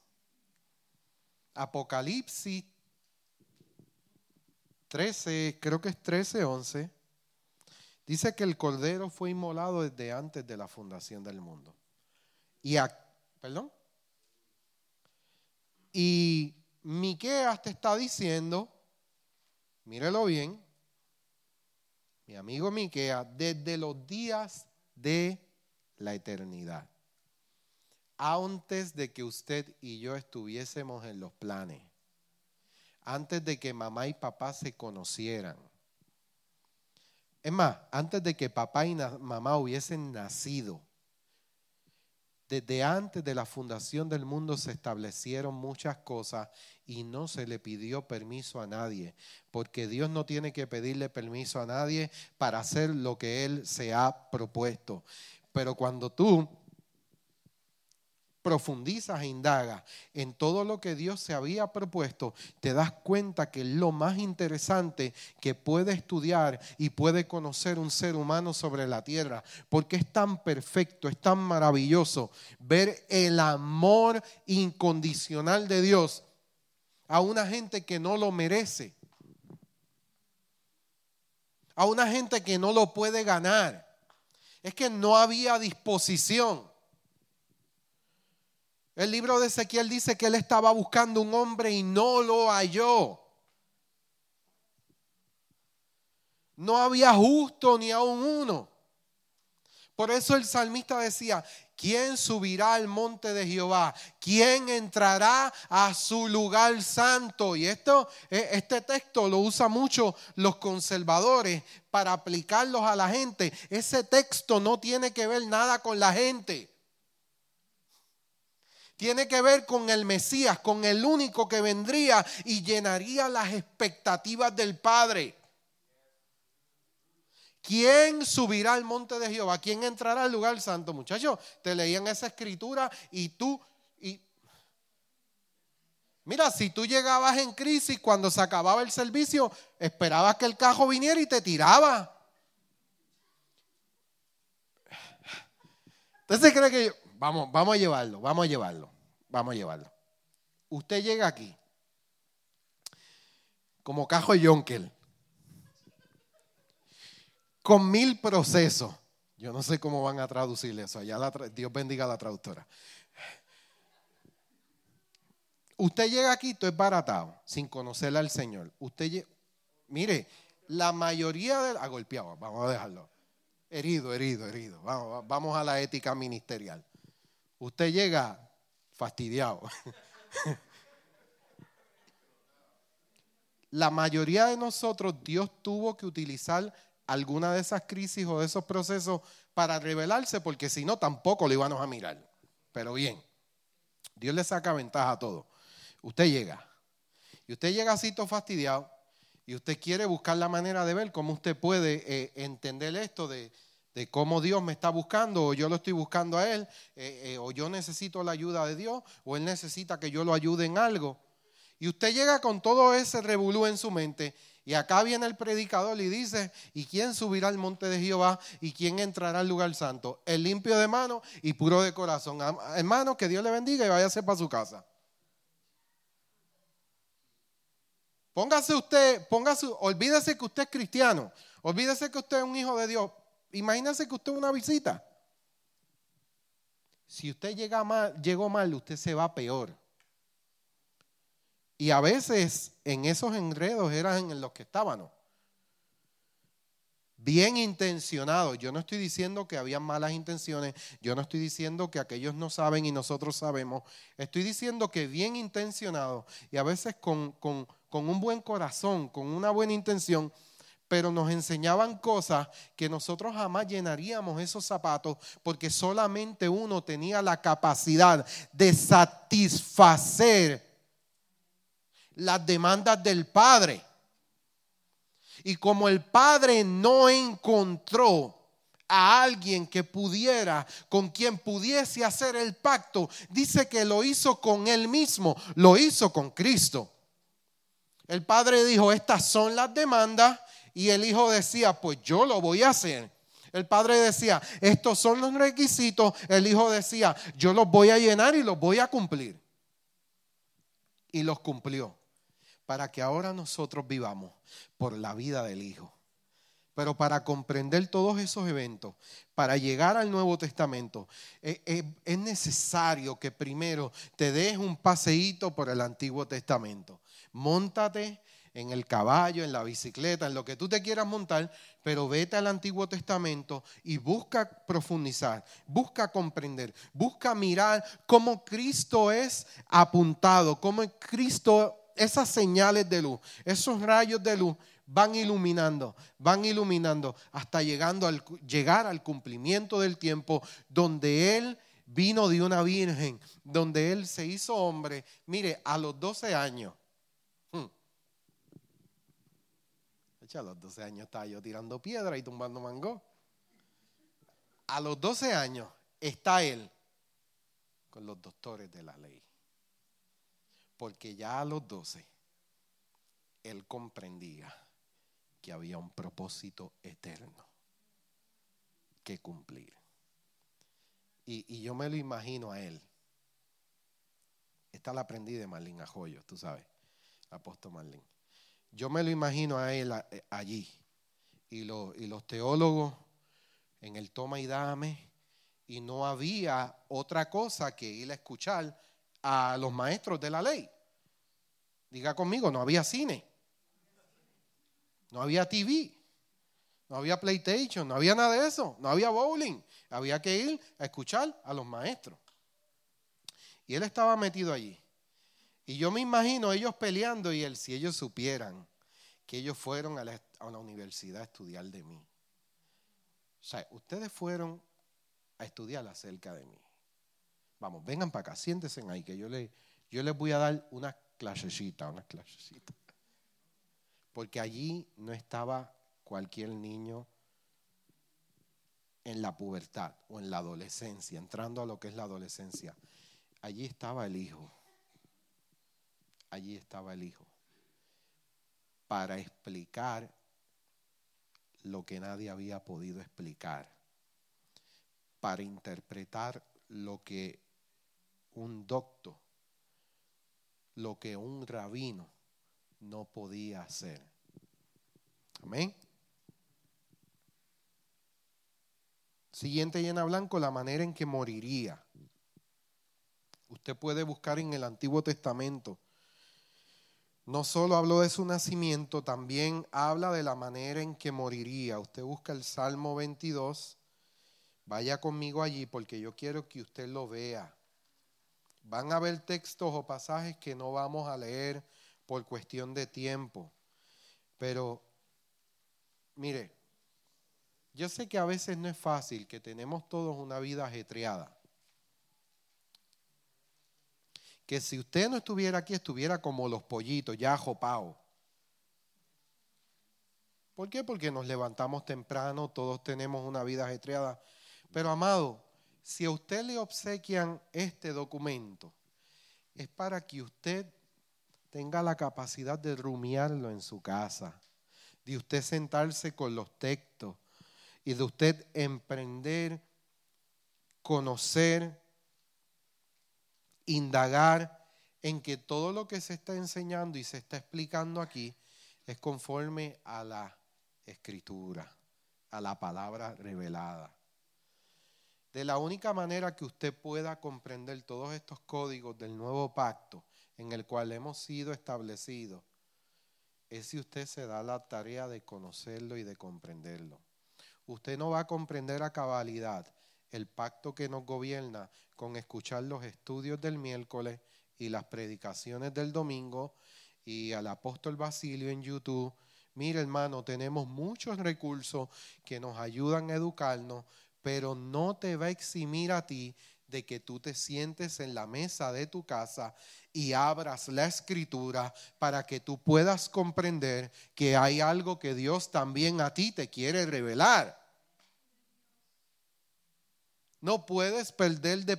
Apocalipsis 13, creo que es 13, 11, dice que el cordero fue inmolado desde antes de la fundación del mundo. Y, perdón. Y Miqueas te está diciendo, mírelo bien, mi amigo Miqueas, desde los días de la eternidad, antes de que usted y yo estuviésemos en los planes antes de que mamá y papá se conocieran. Es más, antes de que papá y mamá hubiesen nacido, desde antes de la fundación del mundo se establecieron muchas cosas y no se le pidió permiso a nadie, porque Dios no tiene que pedirle permiso a nadie para hacer lo que Él se ha propuesto. Pero cuando tú profundizas e indagas en todo lo que Dios se había propuesto, te das cuenta que lo más interesante que puede estudiar y puede conocer un ser humano sobre la tierra, porque es tan perfecto, es tan maravilloso ver el amor incondicional de Dios a una gente que no lo merece, a una gente que no lo puede ganar. Es que no había disposición. El libro de Ezequiel dice que él estaba buscando un hombre y no lo halló. No había justo ni aún uno. Por eso el salmista decía, ¿quién subirá al monte de Jehová? ¿Quién entrará a su lugar santo? Y esto, e, este texto lo usan mucho los conservadores para aplicarlos a la gente. Ese texto no tiene que ver nada con la gente tiene que ver con el Mesías, con el único que vendría y llenaría las expectativas del Padre. ¿Quién subirá al monte de Jehová? ¿Quién entrará al lugar santo? Muchachos, te leían esa escritura y tú... Y... Mira, si tú llegabas en crisis cuando se acababa el servicio, esperabas que el cajo viniera y te tiraba. Entonces cree que vamos, vamos a llevarlo, vamos a llevarlo. Vamos a llevarlo. Usted llega aquí como cajo Yonkel con mil procesos. Yo no sé cómo van a traducir eso. Allá Dios bendiga a la traductora. Usted llega aquí, todo es baratado, sin conocerle al Señor. Usted, mire, la mayoría de... Ha golpeado, vamos a dejarlo. Herido, herido, herido. Vamos a la ética ministerial. Usted llega fastidiado. La mayoría de nosotros, Dios tuvo que utilizar alguna de esas crisis o de esos procesos para revelarse, porque si no, tampoco lo íbamos a mirar. Pero bien, Dios le saca ventaja a todo. Usted llega, y usted llega así todo fastidiado, y usted quiere buscar la manera de ver cómo usted puede eh, entender esto de, de cómo Dios me está buscando, o yo lo estoy buscando a Él, eh, eh, o yo necesito la ayuda de Dios, o Él necesita que yo lo ayude en algo. Y usted llega con todo ese revolú en su mente, y acá viene el predicador y dice, ¿y quién subirá al monte de Jehová? ¿Y quién entrará al lugar santo? El limpio de mano y puro de corazón. Hermano, que Dios le bendiga y váyase para su casa. Póngase usted, póngase, olvídese que usted es cristiano, olvídese que usted es un hijo de Dios, Imagínese que usted una visita. Si usted llega mal, llegó mal, usted se va peor. Y a veces en esos enredos eran en los que estábamos. Bien intencionados. Yo no estoy diciendo que había malas intenciones. Yo no estoy diciendo que aquellos no saben y nosotros sabemos. Estoy diciendo que bien intencionados y a veces con, con un buen corazón, con una buena intención, pero nos enseñaban cosas que nosotros jamás llenaríamos esos zapatos porque solamente uno tenía la capacidad de satisfacer las demandas del Padre. Y como el Padre no encontró a alguien que pudiera, con quien pudiese hacer el pacto, dice que lo hizo con él mismo, lo hizo con Cristo. El Padre dijo, estas son las demandas y el hijo decía, pues yo lo voy a hacer. El padre decía, estos son los requisitos. El hijo decía, yo los voy a llenar y los voy a cumplir. Y los cumplió. para que ahora nosotros vivamos por la vida del Hijo. Pero para comprender todos esos eventos, para llegar al Nuevo Testamento, eh, eh, es necesario que primero te des un paseíto por el Antiguo Testamento. Móntate en el caballo, en la bicicleta, en lo que tú te quieras montar, pero vete al Antiguo Testamento y busca profundizar, busca comprender, busca mirar cómo Cristo es apuntado, cómo Cristo, esas señales de luz, esos rayos de luz van iluminando, van iluminando hasta llegando al, llegar al cumplimiento del tiempo donde Él vino de una virgen, donde Él se hizo hombre, mire, a los 12 años. Hmm. A los 12 años estaba yo tirando piedra y tumbando mango. A los 12 años está Él con los doctores de la ley. Porque ya a los 12 Él comprendía que había un propósito eterno que cumplir. Y, yo me lo imagino a él. Esta la aprendí de Marlene Ajoyo, tú sabes, apóstol Marlene. Yo me lo imagino a él eh, allí. Y, y los teólogos en el toma y dame. Y no había otra cosa que ir a escuchar a los maestros de la ley. Diga conmigo, no había cine. No había TV, no había PlayStation, no había nada de eso, no había bowling. Había que ir a escuchar a los maestros. Y él estaba metido allí. Y yo me imagino ellos peleando y él, si ellos supieran que ellos fueron a la, a universidad a estudiar de mí. O sea, ustedes fueron a estudiar acerca de mí. Vamos, vengan para acá, siéntense ahí, que yo, le, yo les voy a dar una clasecita, una clasecita porque allí no estaba cualquier niño en la pubertad o en la adolescencia, entrando a lo que es la adolescencia. Allí estaba el Hijo. Allí estaba el Hijo. Para explicar lo que nadie había podido explicar. Para interpretar lo que un doctor, lo que un rabino no podía hacer. Amén. Siguiente llena blanco, la manera en que moriría. Usted puede buscar en el Antiguo Testamento. No solo habló de su nacimiento, también habla de la manera en que moriría. Usted busca el Salmo 22. Vaya conmigo allí porque yo quiero que usted lo vea. Van a haber textos o pasajes que no vamos a leer por cuestión de tiempo. Pero, mire, yo sé que a veces no es fácil, que tenemos todos una vida ajetreada. Que si usted no estuviera aquí, estuviera como los pollitos, ya jopados. ¿Por qué? Porque nos levantamos temprano, todos tenemos una vida ajetreada. Pero amado, si a usted le obsequian este documento, es para que usted tenga la capacidad de rumiarlo en su casa, de usted sentarse con los textos y de usted emprender, conocer, indagar en que todo lo que se está enseñando y se está explicando aquí es conforme a la escritura, a la palabra revelada. De la única manera que usted pueda comprender todos estos códigos del nuevo pacto en el cual hemos sido establecidos, es si usted se da la tarea de conocerlo y de comprenderlo. Usted no va a comprender a cabalidad el pacto que nos gobierna con escuchar los estudios del miércoles y las predicaciones del domingo y al apóstol Basilio en YouTube. Mire hermano, tenemos muchos recursos que nos ayudan a educarnos, pero no te va a eximir a ti de que tú te sientes en la mesa de tu casa y abras la escritura para que tú puedas comprender que hay algo que Dios también a ti te quiere revelar. No puedes perder de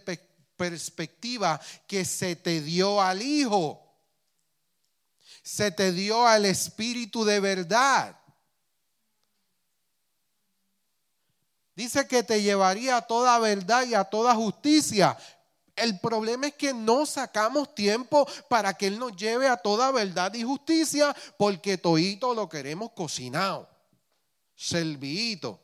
perspectiva que se te dio al Hijo. Se te dio al Espíritu de verdad. Dice que te llevaría a toda verdad y a toda justicia. El problema es que no sacamos tiempo para que Él nos lleve a toda verdad y justicia porque toito lo queremos cocinado, servido.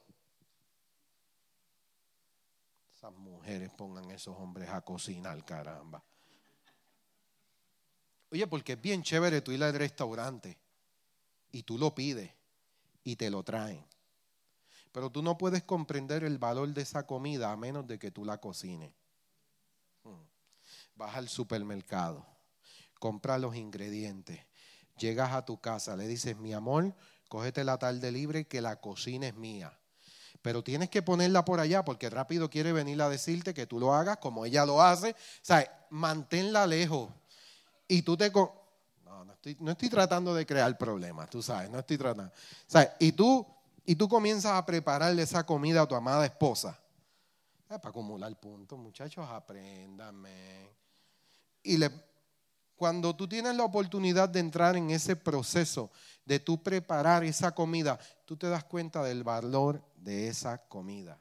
Esas mujeres pongan esos hombres a cocinar, caramba. Oye, porque es bien chévere tú ir al restaurante y tú lo pides y te lo traen. Pero tú no puedes comprender el valor de esa comida a menos de que tú la cocines. Hmm. Vas al supermercado, compras los ingredientes, llegas a tu casa, le dices, mi amor, cógete la tarde libre que la cocina es mía. Pero tienes que ponerla por allá porque rápido quiere venir a decirte que tú lo hagas como ella lo hace. O manténla lejos. Y tú te... No, no estoy, no estoy tratando de crear problemas, tú sabes, no estoy tratando. O y tú y tú comienzas a prepararle esa comida a tu amada esposa. para acumular puntos, muchachos, apréndame. Y le, cuando tú tienes la oportunidad de entrar en ese proceso de tú preparar esa comida, tú te das cuenta del valor de esa comida.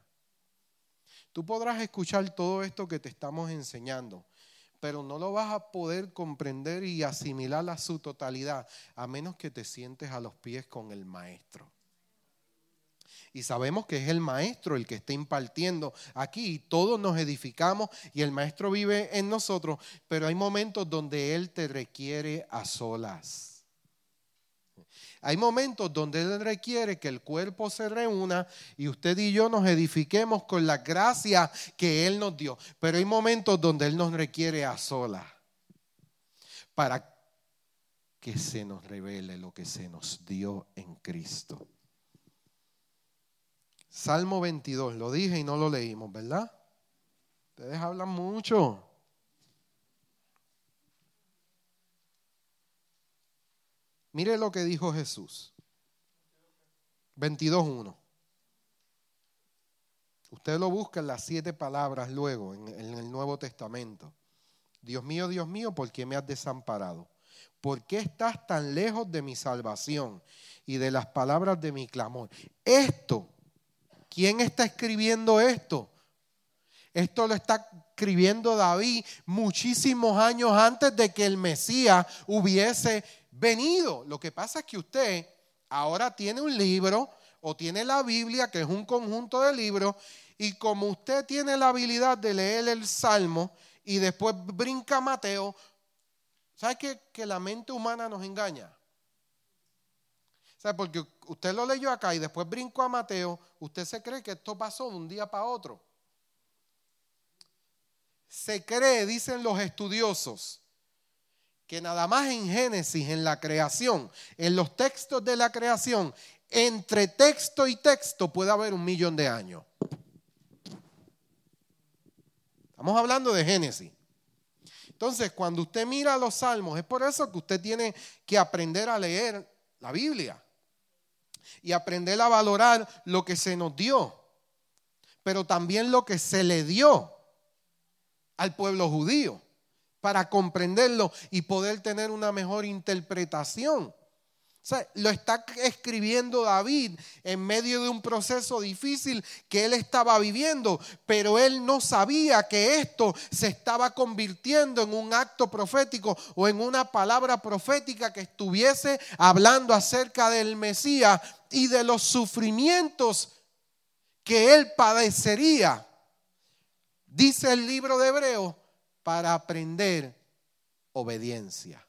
Tú podrás escuchar todo esto que te estamos enseñando, pero no lo vas a poder comprender y asimilar a su totalidad a menos que te sientes a los pies con el maestro y sabemos que es el maestro el que está impartiendo aquí y todos nos edificamos y el maestro vive en nosotros, pero hay momentos donde él te requiere a solas. Hay momentos donde Él requiere que el cuerpo se reúna y usted y yo nos edifiquemos con la gracia que Él nos dio. Pero hay momentos donde Él nos requiere a solas para que se nos revele lo que se nos dio en Cristo. Salmo 22, lo dije y no lo leímos, ¿verdad? Ustedes hablan mucho. Mire lo que dijo Jesús. 22.1. Usted lo busca en las siete palabras luego, en, en, el Nuevo Testamento. Dios mío, Dios mío, ¿por qué me has desamparado? ¿Por qué estás tan lejos de mi salvación y de las palabras de mi clamor? Esto ¿Quién está escribiendo esto? Esto lo está escribiendo David muchísimos años antes de que el Mesías hubiese venido. Lo que pasa es que usted ahora tiene un libro o tiene la Biblia, que es un conjunto de libros, y como usted tiene la habilidad de leer el Salmo y después brinca Mateo, ¿sabe que, que la mente humana nos engaña? ¿Sabe? Porque usted lo leyó acá y después brincó a Mateo, usted se cree que esto pasó de un día para otro. Se cree, dicen los estudiosos, que nada más en Génesis, en la creación, en los textos de la creación, entre texto y texto puede haber un millón de años. Estamos hablando de Génesis. Entonces, cuando usted mira los salmos, es por eso que usted tiene que aprender a leer la Biblia y aprender a valorar lo que se nos dio, pero también lo que se le dio al pueblo judío para comprenderlo y poder tener una mejor interpretación lo está escribiendo David en medio de un proceso difícil que él estaba viviendo, pero él no sabía que esto se estaba convirtiendo en un acto profético o en una palabra profética que estuviese hablando acerca del Mesías y de los sufrimientos que él padecería. Dice el libro de Hebreos, para aprender obediencia.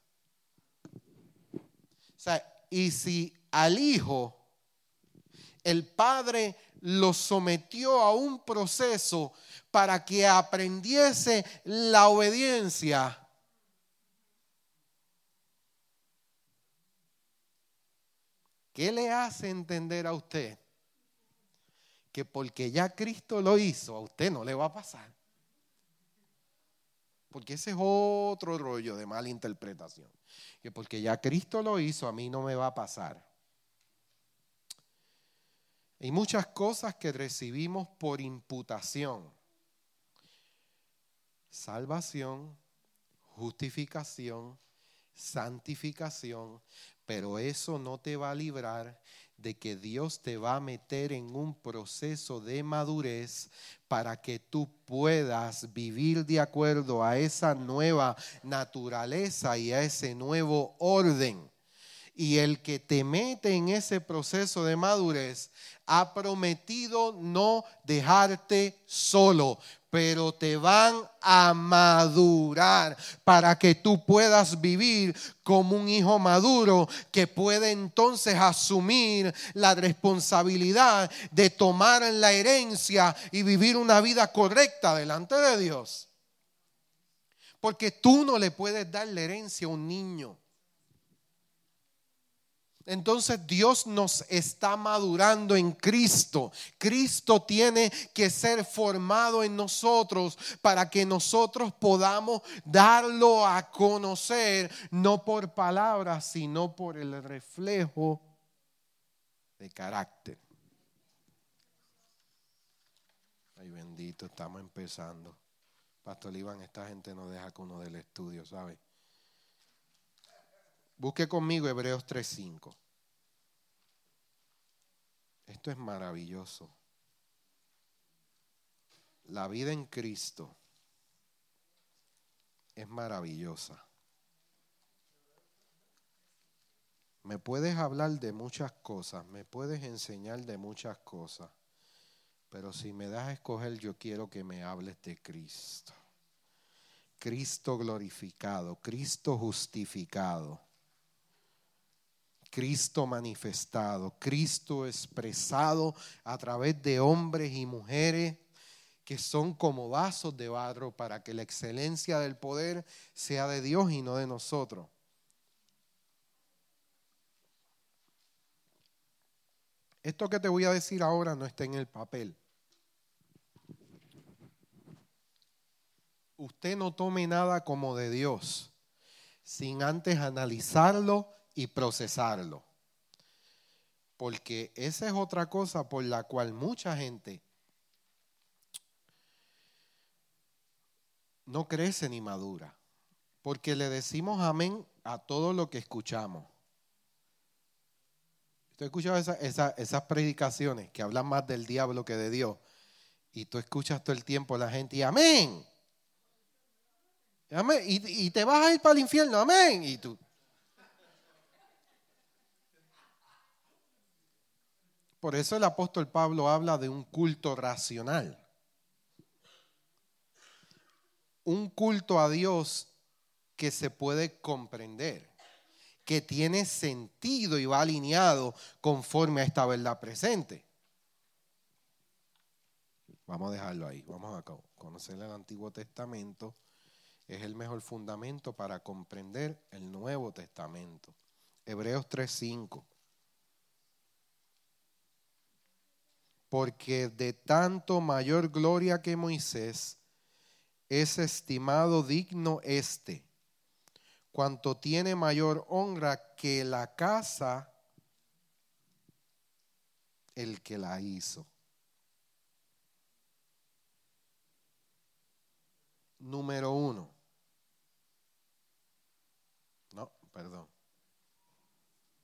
O sea, y si al hijo el padre lo sometió a un proceso para que aprendiese la obediencia, ¿qué le hace entender a usted? Que porque ya Cristo lo hizo, a usted no le va a pasar. Porque ese es otro rollo de mala interpretación que porque ya Cristo lo hizo, a mí no me va a pasar. Hay muchas cosas que recibimos por imputación. Salvación, justificación, santificación, pero eso no te va a librar de que Dios te va a meter en un proceso de madurez para que tú puedas vivir de acuerdo a esa nueva naturaleza y a ese nuevo orden. Y el que te mete en ese proceso de madurez ha prometido no dejarte solo, pero te van a madurar para que tú puedas vivir como un hijo maduro que puede entonces asumir la responsabilidad de tomar la herencia y vivir una vida correcta delante de Dios. Porque tú no le puedes dar la herencia a un niño. Entonces Dios nos está madurando en Cristo. Cristo tiene que ser formado en nosotros para que nosotros podamos darlo a conocer, no por palabras, sino por el reflejo de carácter. Ay bendito, estamos empezando. Pastor Iván, esta gente no deja que uno del estudio, ¿sabe? Busque conmigo Hebreos 3.5. Esto es maravilloso. La vida en Cristo es maravillosa. Me puedes hablar de muchas cosas, me puedes enseñar de muchas cosas, pero si me das a escoger, yo quiero que me hables de Cristo. Cristo glorificado, Cristo justificado. Cristo manifestado, Cristo expresado a través de hombres y mujeres que son como vasos de barro para que la excelencia del poder sea de Dios y no de nosotros. Esto que te voy a decir ahora no está en el papel. Usted no tome nada como de Dios sin antes analizarlo y procesarlo. Porque esa es otra cosa por la cual mucha gente no crece ni madura. Porque le decimos amén a todo lo que escuchamos. ¿Tú has escuchado esas predicaciones que hablan más del diablo que de Dios? Y tú escuchas todo el tiempo a la gente y amén. Amén. Y, y te vas a ir para el infierno, amén. Y tú, Por eso el apóstol Pablo habla de un culto racional. Un culto a Dios que se puede comprender, que tiene sentido y va alineado conforme a esta verdad presente. Vamos a dejarlo ahí. Vamos a conocer el Antiguo Testamento. Es el mejor fundamento para comprender el Nuevo Testamento. Hebreos 3:5. Porque de tanto mayor gloria que Moisés es estimado digno este, cuanto tiene mayor honra que la casa el que la hizo. Número uno. No, perdón.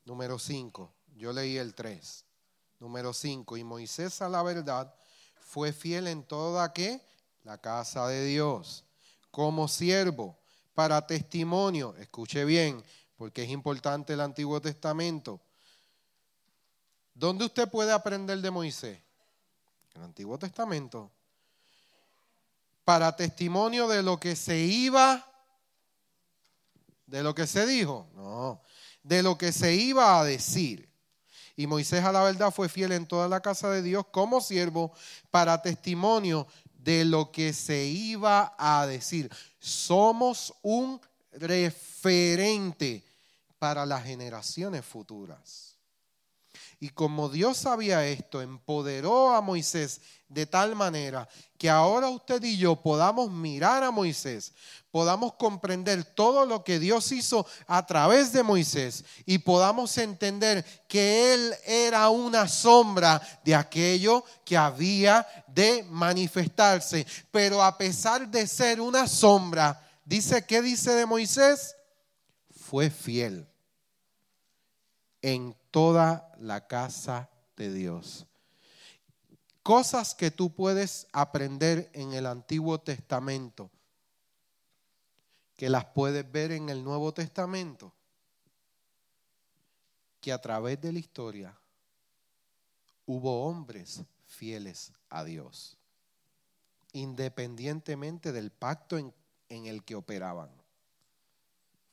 Número cinco. Yo leí el tres. Número 5. Y Moisés a la verdad fue fiel en toda que la casa de Dios, como siervo, para testimonio. Escuche bien, porque es importante el Antiguo Testamento. ¿Dónde usted puede aprender de Moisés? El Antiguo Testamento. Para testimonio de lo que se iba, de lo que se dijo, no, de lo que se iba a decir. Y Moisés a la verdad fue fiel en toda la casa de Dios como siervo para testimonio de lo que se iba a decir. Somos un referente para las generaciones futuras. Y como Dios sabía esto, empoderó a Moisés de tal manera que ahora usted y yo podamos mirar a Moisés, podamos comprender todo lo que Dios hizo a través de Moisés y podamos entender que Él era una sombra de aquello que había de manifestarse. Pero a pesar de ser una sombra, dice, ¿qué dice de Moisés? Fue fiel en toda la casa de Dios. Cosas que tú puedes aprender en el Antiguo Testamento, que las puedes ver en el Nuevo Testamento, que a través de la historia hubo hombres fieles a Dios, independientemente del pacto en, el que operaban,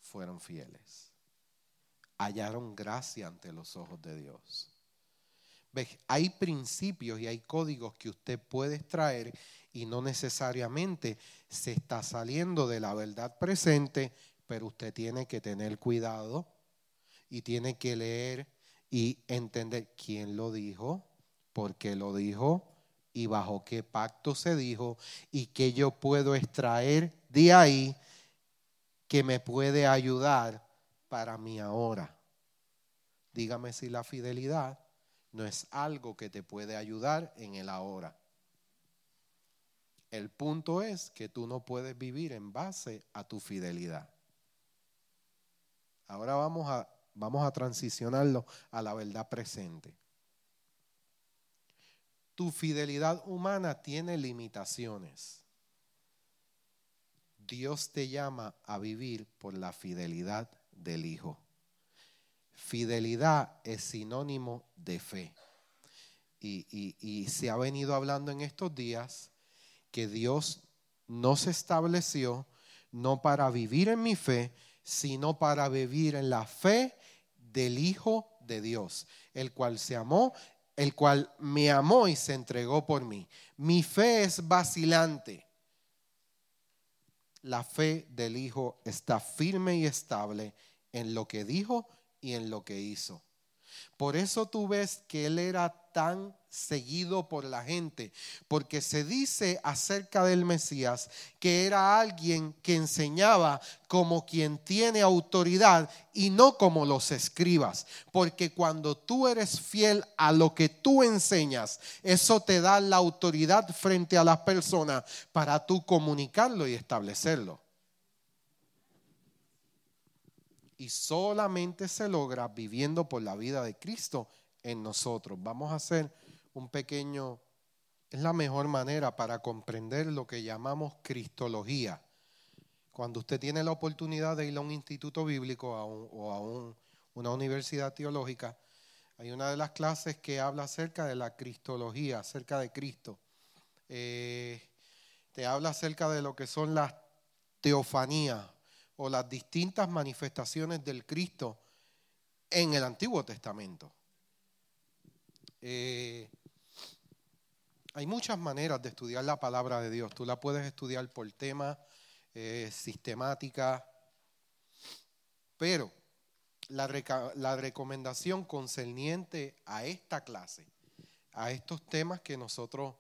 fueron fieles. Hallaron gracia ante los ojos de Dios. Hay principios y hay códigos que usted puede extraer y no necesariamente se está saliendo de la verdad presente, pero usted tiene que tener cuidado y tiene que leer y entender quién lo dijo, por qué lo dijo y bajo qué pacto se dijo y qué yo puedo extraer de ahí que me puede ayudar para mi ahora. Dígame si la fidelidad no es algo que te puede ayudar en el ahora. El punto es que tú no puedes vivir en base a tu fidelidad. Ahora vamos a, vamos a transicionarlo a la verdad presente. Tu fidelidad humana tiene limitaciones. Dios te llama a vivir por la fidelidad del Hijo. Fidelidad es sinónimo de fe. Y, se ha venido hablando en estos días que Dios nos estableció no para vivir en mi fe, sino para vivir en la fe del Hijo de Dios, el cual se amó, el cual me amó y se entregó por mí. Mi fe es vacilante. La fe del Hijo está firme y estable en lo que dijo y en lo que hizo. Por eso tú ves que él era tan seguido por la gente, porque se dice acerca del Mesías que era alguien que enseñaba como quien tiene autoridad y no como los escribas, porque cuando tú eres fiel a lo que tú enseñas, eso te da la autoridad frente a las personas para tú comunicarlo y establecerlo. Y solamente se logra viviendo por la vida de Cristo en nosotros. Vamos a hacer un pequeño, es la mejor manera para comprender lo que llamamos cristología. Cuando usted tiene la oportunidad de ir a un instituto bíblico o a una universidad teológica, hay una de las clases que habla acerca de la cristología, acerca de Cristo. Eh, te habla acerca de lo que son las teofanías o las distintas manifestaciones del Cristo en el Antiguo Testamento. Eh, hay muchas maneras de estudiar la palabra de Dios. Tú la puedes estudiar por tema, eh, sistemática, pero la, la recomendación concerniente a esta clase, a estos temas que nosotros,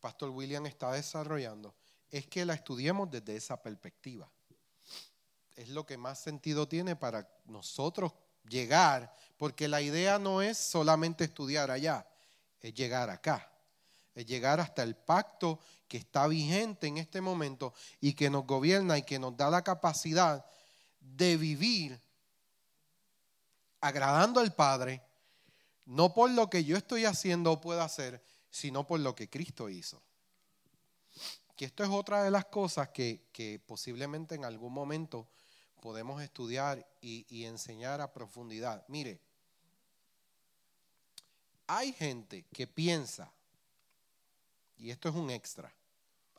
Pastor William está desarrollando, es que la estudiemos desde esa perspectiva es lo que más sentido tiene para nosotros llegar, porque la idea no es solamente estudiar allá, es llegar acá, es llegar hasta el pacto que está vigente en este momento y que nos gobierna y que nos da la capacidad de vivir agradando al Padre, no por lo que yo estoy haciendo o puedo hacer, sino por lo que Cristo hizo. Que esto es otra de las cosas que, que posiblemente en algún momento podemos estudiar y, enseñar a profundidad. Mire, hay gente que piensa, y esto es un extra,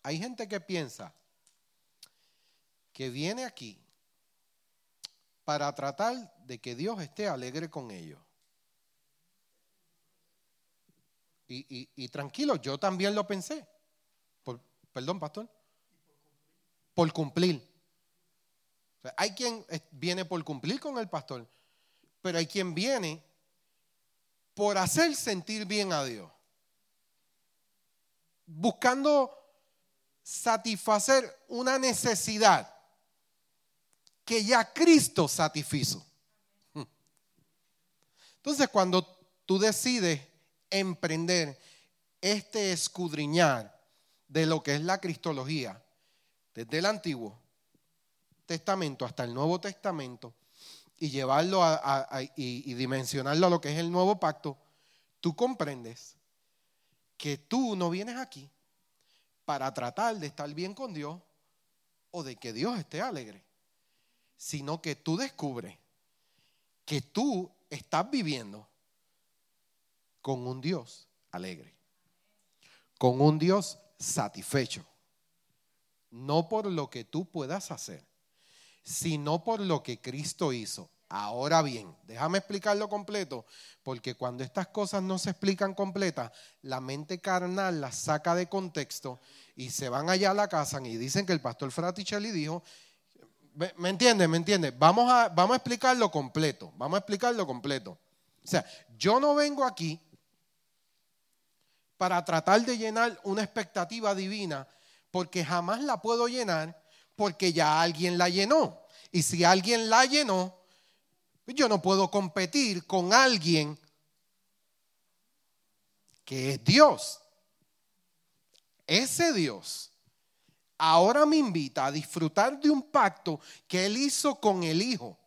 hay gente que piensa que viene aquí para tratar de que Dios esté alegre con ellos. Y, tranquilo, yo también lo pensé. perdón, pastor. Por cumplir hay quien viene por cumplir con el pastor, pero hay quien viene por hacer sentir bien a Dios. Buscando satisfacer una necesidad que ya Cristo satisfizo. Entonces, cuando tú decides emprender este escudriñar de lo que es la cristología, desde el antiguo, Testamento hasta el Nuevo Testamento, y llevarlo y dimensionarlo a lo que es el nuevo pacto, tú comprendes que tú no vienes aquí para tratar de estar bien con Dios o de que Dios esté alegre, sino que tú descubres que tú estás viviendo con un Dios alegre, con un Dios satisfecho, no por lo que tú puedas hacer, sino por lo que Cristo hizo. Ahora bien, déjame explicarlo completo, porque cuando estas cosas no se explican completas, la mente carnal las saca de contexto y se van allá a la casa y dicen que el pastor Fraticelli dijo, ¿me entiendes? ¿Me entiendes? Vamos a, vamos a explicarlo completo, vamos a explicarlo completo. O sea, yo no vengo aquí para tratar de llenar una expectativa divina, porque jamás la puedo llenar, porque ya alguien la llenó. Y si alguien la llenó, yo no puedo competir con alguien que es Dios. Ese Dios ahora me invita a disfrutar de un pacto que Él hizo con el Hijo.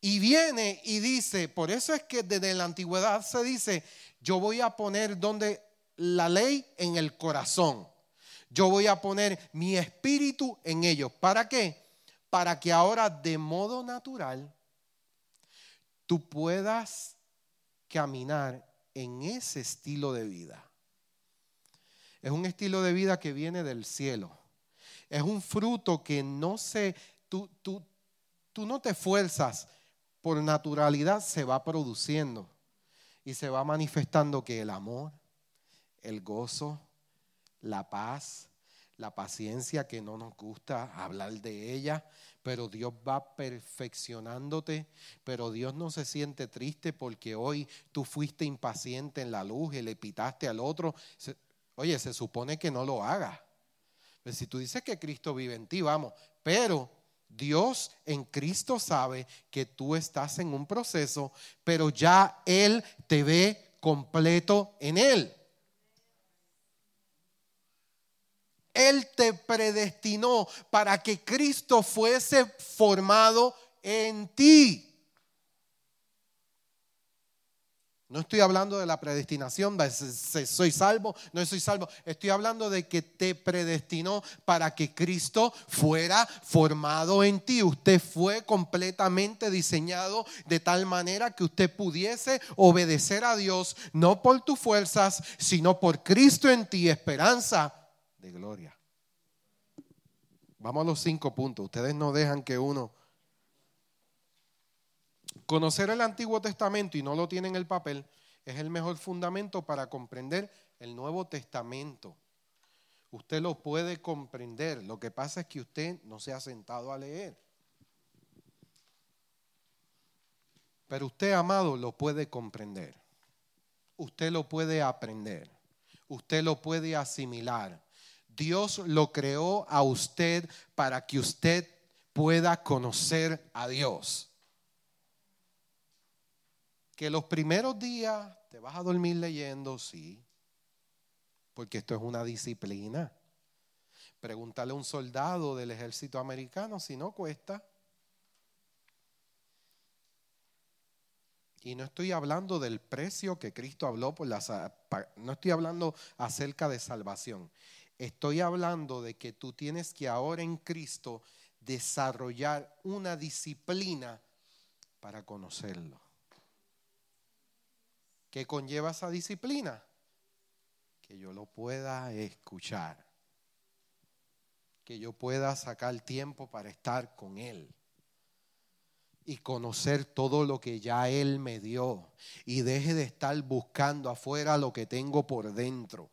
Y viene y dice, por eso es que desde la antigüedad se dice, yo voy a poner donde la ley en el corazón. Yo voy a poner mi espíritu en ellos. ¿Para qué? Para que ahora de modo natural tú puedas caminar en ese estilo de vida. Es un estilo de vida que viene del cielo. Es un fruto que no se, tú, tú, tú no te esfuerzas, por naturalidad se va produciendo y se va manifestando que el amor, el gozo, la paz, la paciencia que no nos gusta hablar de ella, pero Dios va perfeccionándote, pero Dios no se siente triste porque hoy tú fuiste impaciente en la luz y le pitaste al otro. Oye, se supone que no lo haga. Pues si tú dices que Cristo vive en ti, vamos, pero Dios en Cristo sabe que tú estás en un proceso, pero ya Él te ve completo en Él. Él te predestinó para que Cristo fuese formado en ti. No estoy hablando de la predestinación, de soy salvo, no soy salvo. Estoy hablando de que te predestinó para que Cristo fuera formado en ti. Usted fue completamente diseñado de tal manera que usted pudiese obedecer a Dios, no por tus fuerzas, sino por Cristo en ti, esperanza de gloria. Vamos a los cinco puntos. Ustedes no dejan que uno... Conocer el Antiguo Testamento y no lo tiene en el papel es el mejor fundamento para comprender el Nuevo Testamento. Usted lo puede comprender. Lo que pasa es que usted no se ha sentado a leer. Pero usted, amado, lo puede comprender. Usted lo puede aprender. Usted lo puede asimilar. Dios lo creó a usted para que usted pueda conocer a Dios. Que los primeros días te vas a dormir leyendo, sí, porque esto es una disciplina. Pregúntale a un soldado del ejército americano si no cuesta. Y no estoy hablando del precio que Cristo habló por la no estoy hablando acerca de salvación. Estoy hablando de que tú tienes que ahora en Cristo desarrollar una disciplina para conocerlo. ¿Qué conlleva esa disciplina? Que yo lo pueda escuchar. Que yo pueda sacar tiempo para estar con Él y conocer todo lo que ya Él me dio y deje de estar buscando afuera lo que tengo por dentro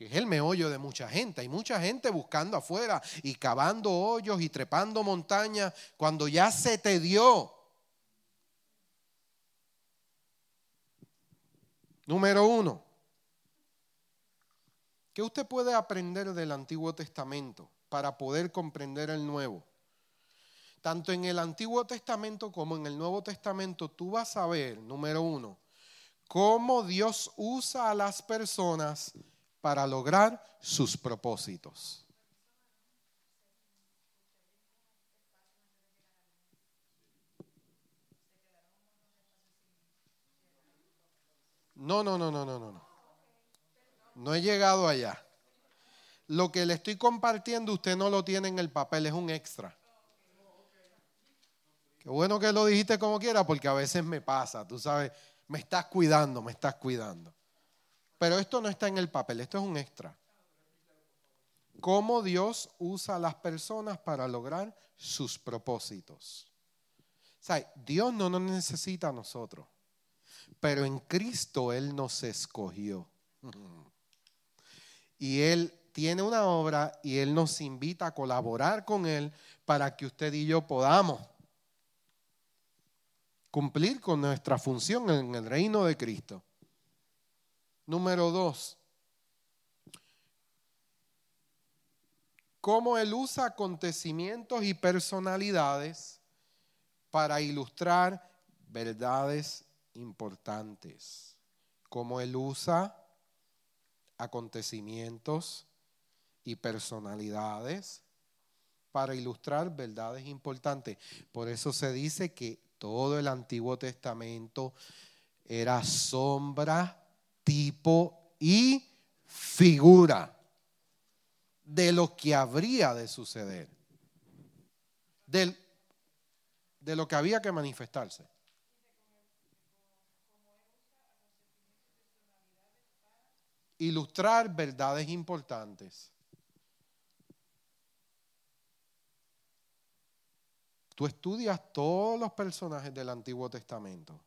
que es el meollo de mucha gente. Hay mucha gente buscando afuera y cavando hoyos y trepando montañas cuando ya se te dio. Número uno, ¿qué usted puede aprender del Antiguo Testamento para poder comprender el Nuevo? Tanto en el Antiguo Testamento como en el Nuevo Testamento tú vas a ver, número uno, cómo Dios usa a las personas para lograr sus propósitos. No, no, no, no, no, no. No he llegado allá. Lo que le estoy compartiendo, usted no lo tiene en el papel, es un extra. Qué bueno que lo dijiste como quiera, porque a veces me pasa, tú sabes, me estás cuidando, me estás cuidando. Pero esto no está en el papel, esto es un extra. Cómo Dios usa a las personas para lograr sus propósitos. O sea, Dios no nos necesita a nosotros, pero en Cristo Él nos escogió. Y Él tiene una obra y Él nos invita a colaborar con Él para que usted y yo podamos cumplir con nuestra función en el reino de Cristo. Número dos, cómo Él usa acontecimientos y personalidades para ilustrar verdades importantes. Cómo Él usa acontecimientos y personalidades para ilustrar verdades importantes. Por eso se dice que todo el Antiguo Testamento era sombra, tipo y figura de lo que habría de suceder, de lo que había que manifestarse. Ilustrar verdades importantes. Tú estudias todos los personajes del Antiguo Testamento.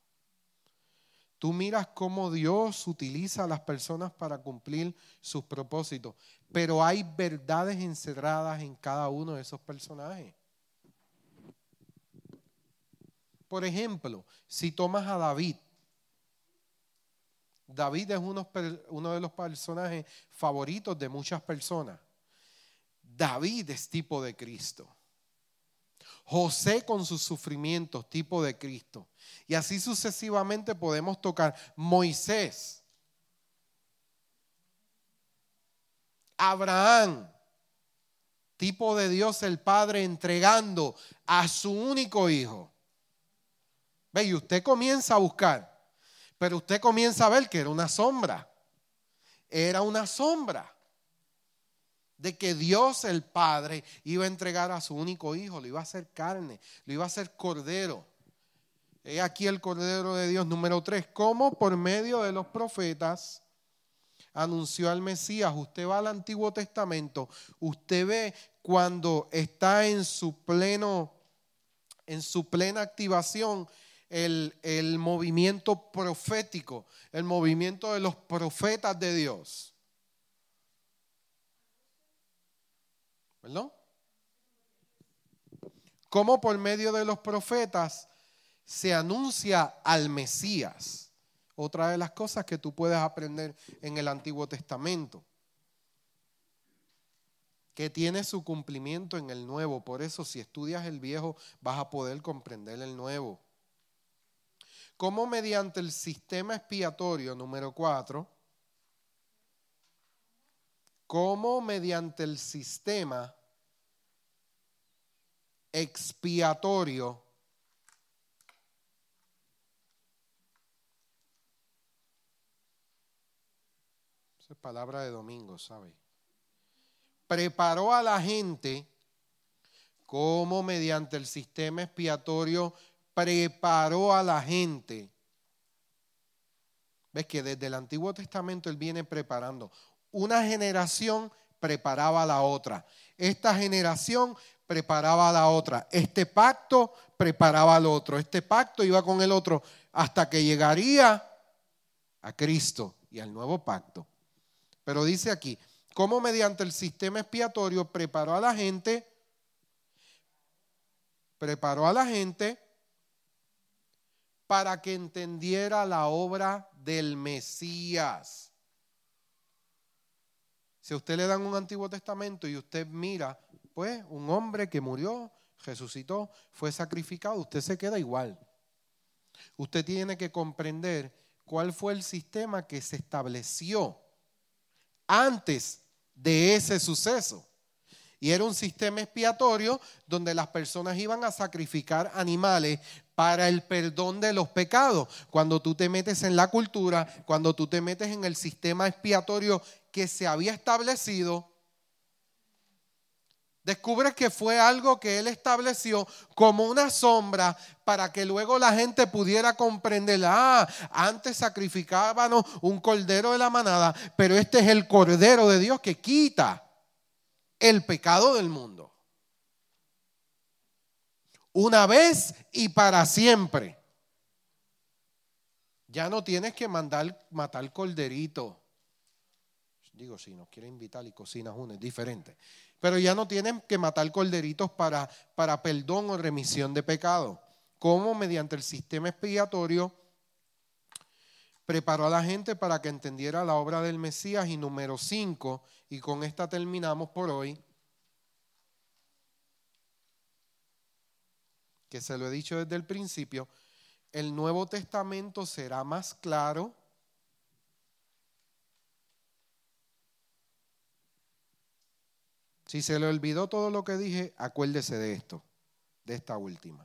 Tú miras cómo Dios utiliza a las personas para cumplir sus propósitos, pero hay verdades encerradas en cada uno de esos personajes. Por ejemplo, si tomas a David, David es uno, uno de los personajes favoritos de muchas personas. David es tipo de Cristo. José con sus sufrimientos, tipo de Cristo. Y así sucesivamente podemos tocar Moisés, Abraham, tipo de Dios el Padre entregando a su único hijo. Ve, y usted comienza a buscar, pero usted comienza a ver que era una sombra. Era una sombra de que Dios el Padre iba a entregar a su único hijo, lo iba a hacer carne, lo iba a hacer cordero. He aquí el cordero de Dios número tres, como por medio de los profetas anunció al Mesías. Usted va al Antiguo Testamento, usted ve cuando está en su pleno, en su plena activación el, el movimiento profético, el movimiento de los profetas de Dios. ¿Verdad? Cómo por medio de los profetas se anuncia al Mesías. Otra de las cosas que tú puedes aprender en el Antiguo Testamento. Que tiene su cumplimiento en el Nuevo. Por eso si estudias el Viejo vas a poder comprender el Nuevo. Cómo mediante el sistema expiatorio número 4 cómo mediante el sistema expiatorio Esa es palabra de domingo, ¿sabe? Preparó a la gente como mediante el sistema expiatorio preparó a la gente. ¿Ves que desde el Antiguo Testamento él viene preparando? Una generación preparaba a la otra. Esta generación preparaba a la otra. Este pacto preparaba al otro. Este pacto iba con el otro hasta que llegaría a Cristo y al nuevo pacto. Pero dice aquí, cómo mediante el sistema expiatorio preparó a la gente, preparó a la gente para que entendiera la obra del Mesías. Si a usted le dan un Antiguo Testamento y usted mira, pues un hombre que murió, resucitó, fue sacrificado, usted se queda igual. Usted tiene que comprender cuál fue el sistema que se estableció antes de ese suceso. Y era un sistema expiatorio donde las personas iban a sacrificar animales para el perdón de los pecados. Cuando tú te metes en la cultura, cuando tú te metes en el sistema expiatorio que se había establecido, descubres que fue algo que él estableció como una sombra para que luego la gente pudiera comprender, ah, antes sacrificábamos un cordero de la manada, pero este es el cordero de Dios que quita el pecado del mundo. Una vez y para siempre. Ya no tienes que mandar matar corderito. Digo, si nos quiere invitar y cocinas uno, es diferente. Pero ya no tienen que matar corderitos para, para perdón o remisión de pecado. Como mediante el sistema expiatorio preparó a la gente para que entendiera la obra del Mesías. Y número 5, y con esta terminamos por hoy, que se lo he dicho desde el principio, el Nuevo Testamento será más claro Si se le olvidó todo lo que dije, acuérdese de esto, de esta última.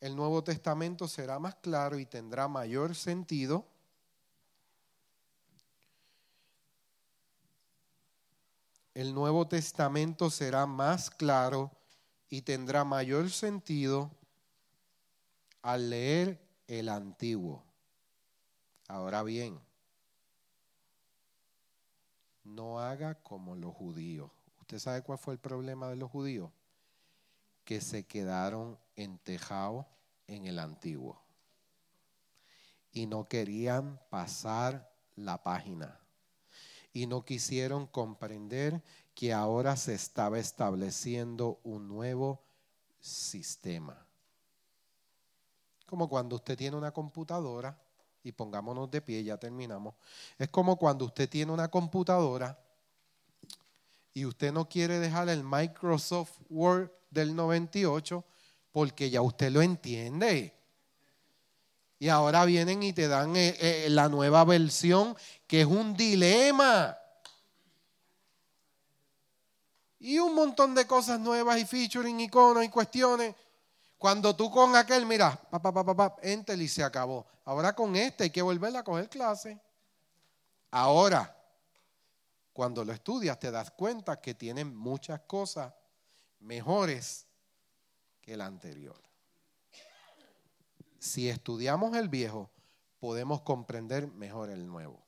El Nuevo Testamento será más claro y tendrá mayor sentido. El Nuevo Testamento será más claro y tendrá mayor sentido al leer el Antiguo. Ahora bien, no haga como los judíos. ¿Usted sabe cuál fue el problema de los judíos? Que se quedaron entejados en el antiguo y no querían pasar la página y no quisieron comprender que ahora se estaba estableciendo un nuevo sistema. Como cuando usted tiene una computadora y pongámonos de pie, ya terminamos. Es como cuando usted tiene una computadora y usted no quiere dejar el Microsoft Word del 98 porque ya usted lo entiende. Y ahora vienen y te dan eh, eh, la nueva versión que es un dilema. Y un montón de cosas nuevas y featuring, iconos y cuestiones. Cuando tú con aquel, mira, papá, papá, y se acabó. Ahora con este hay que volver a coger clase. Ahora, cuando lo estudias te das cuenta que tienen muchas cosas mejores que el anterior. Si estudiamos el viejo, podemos comprender mejor el nuevo.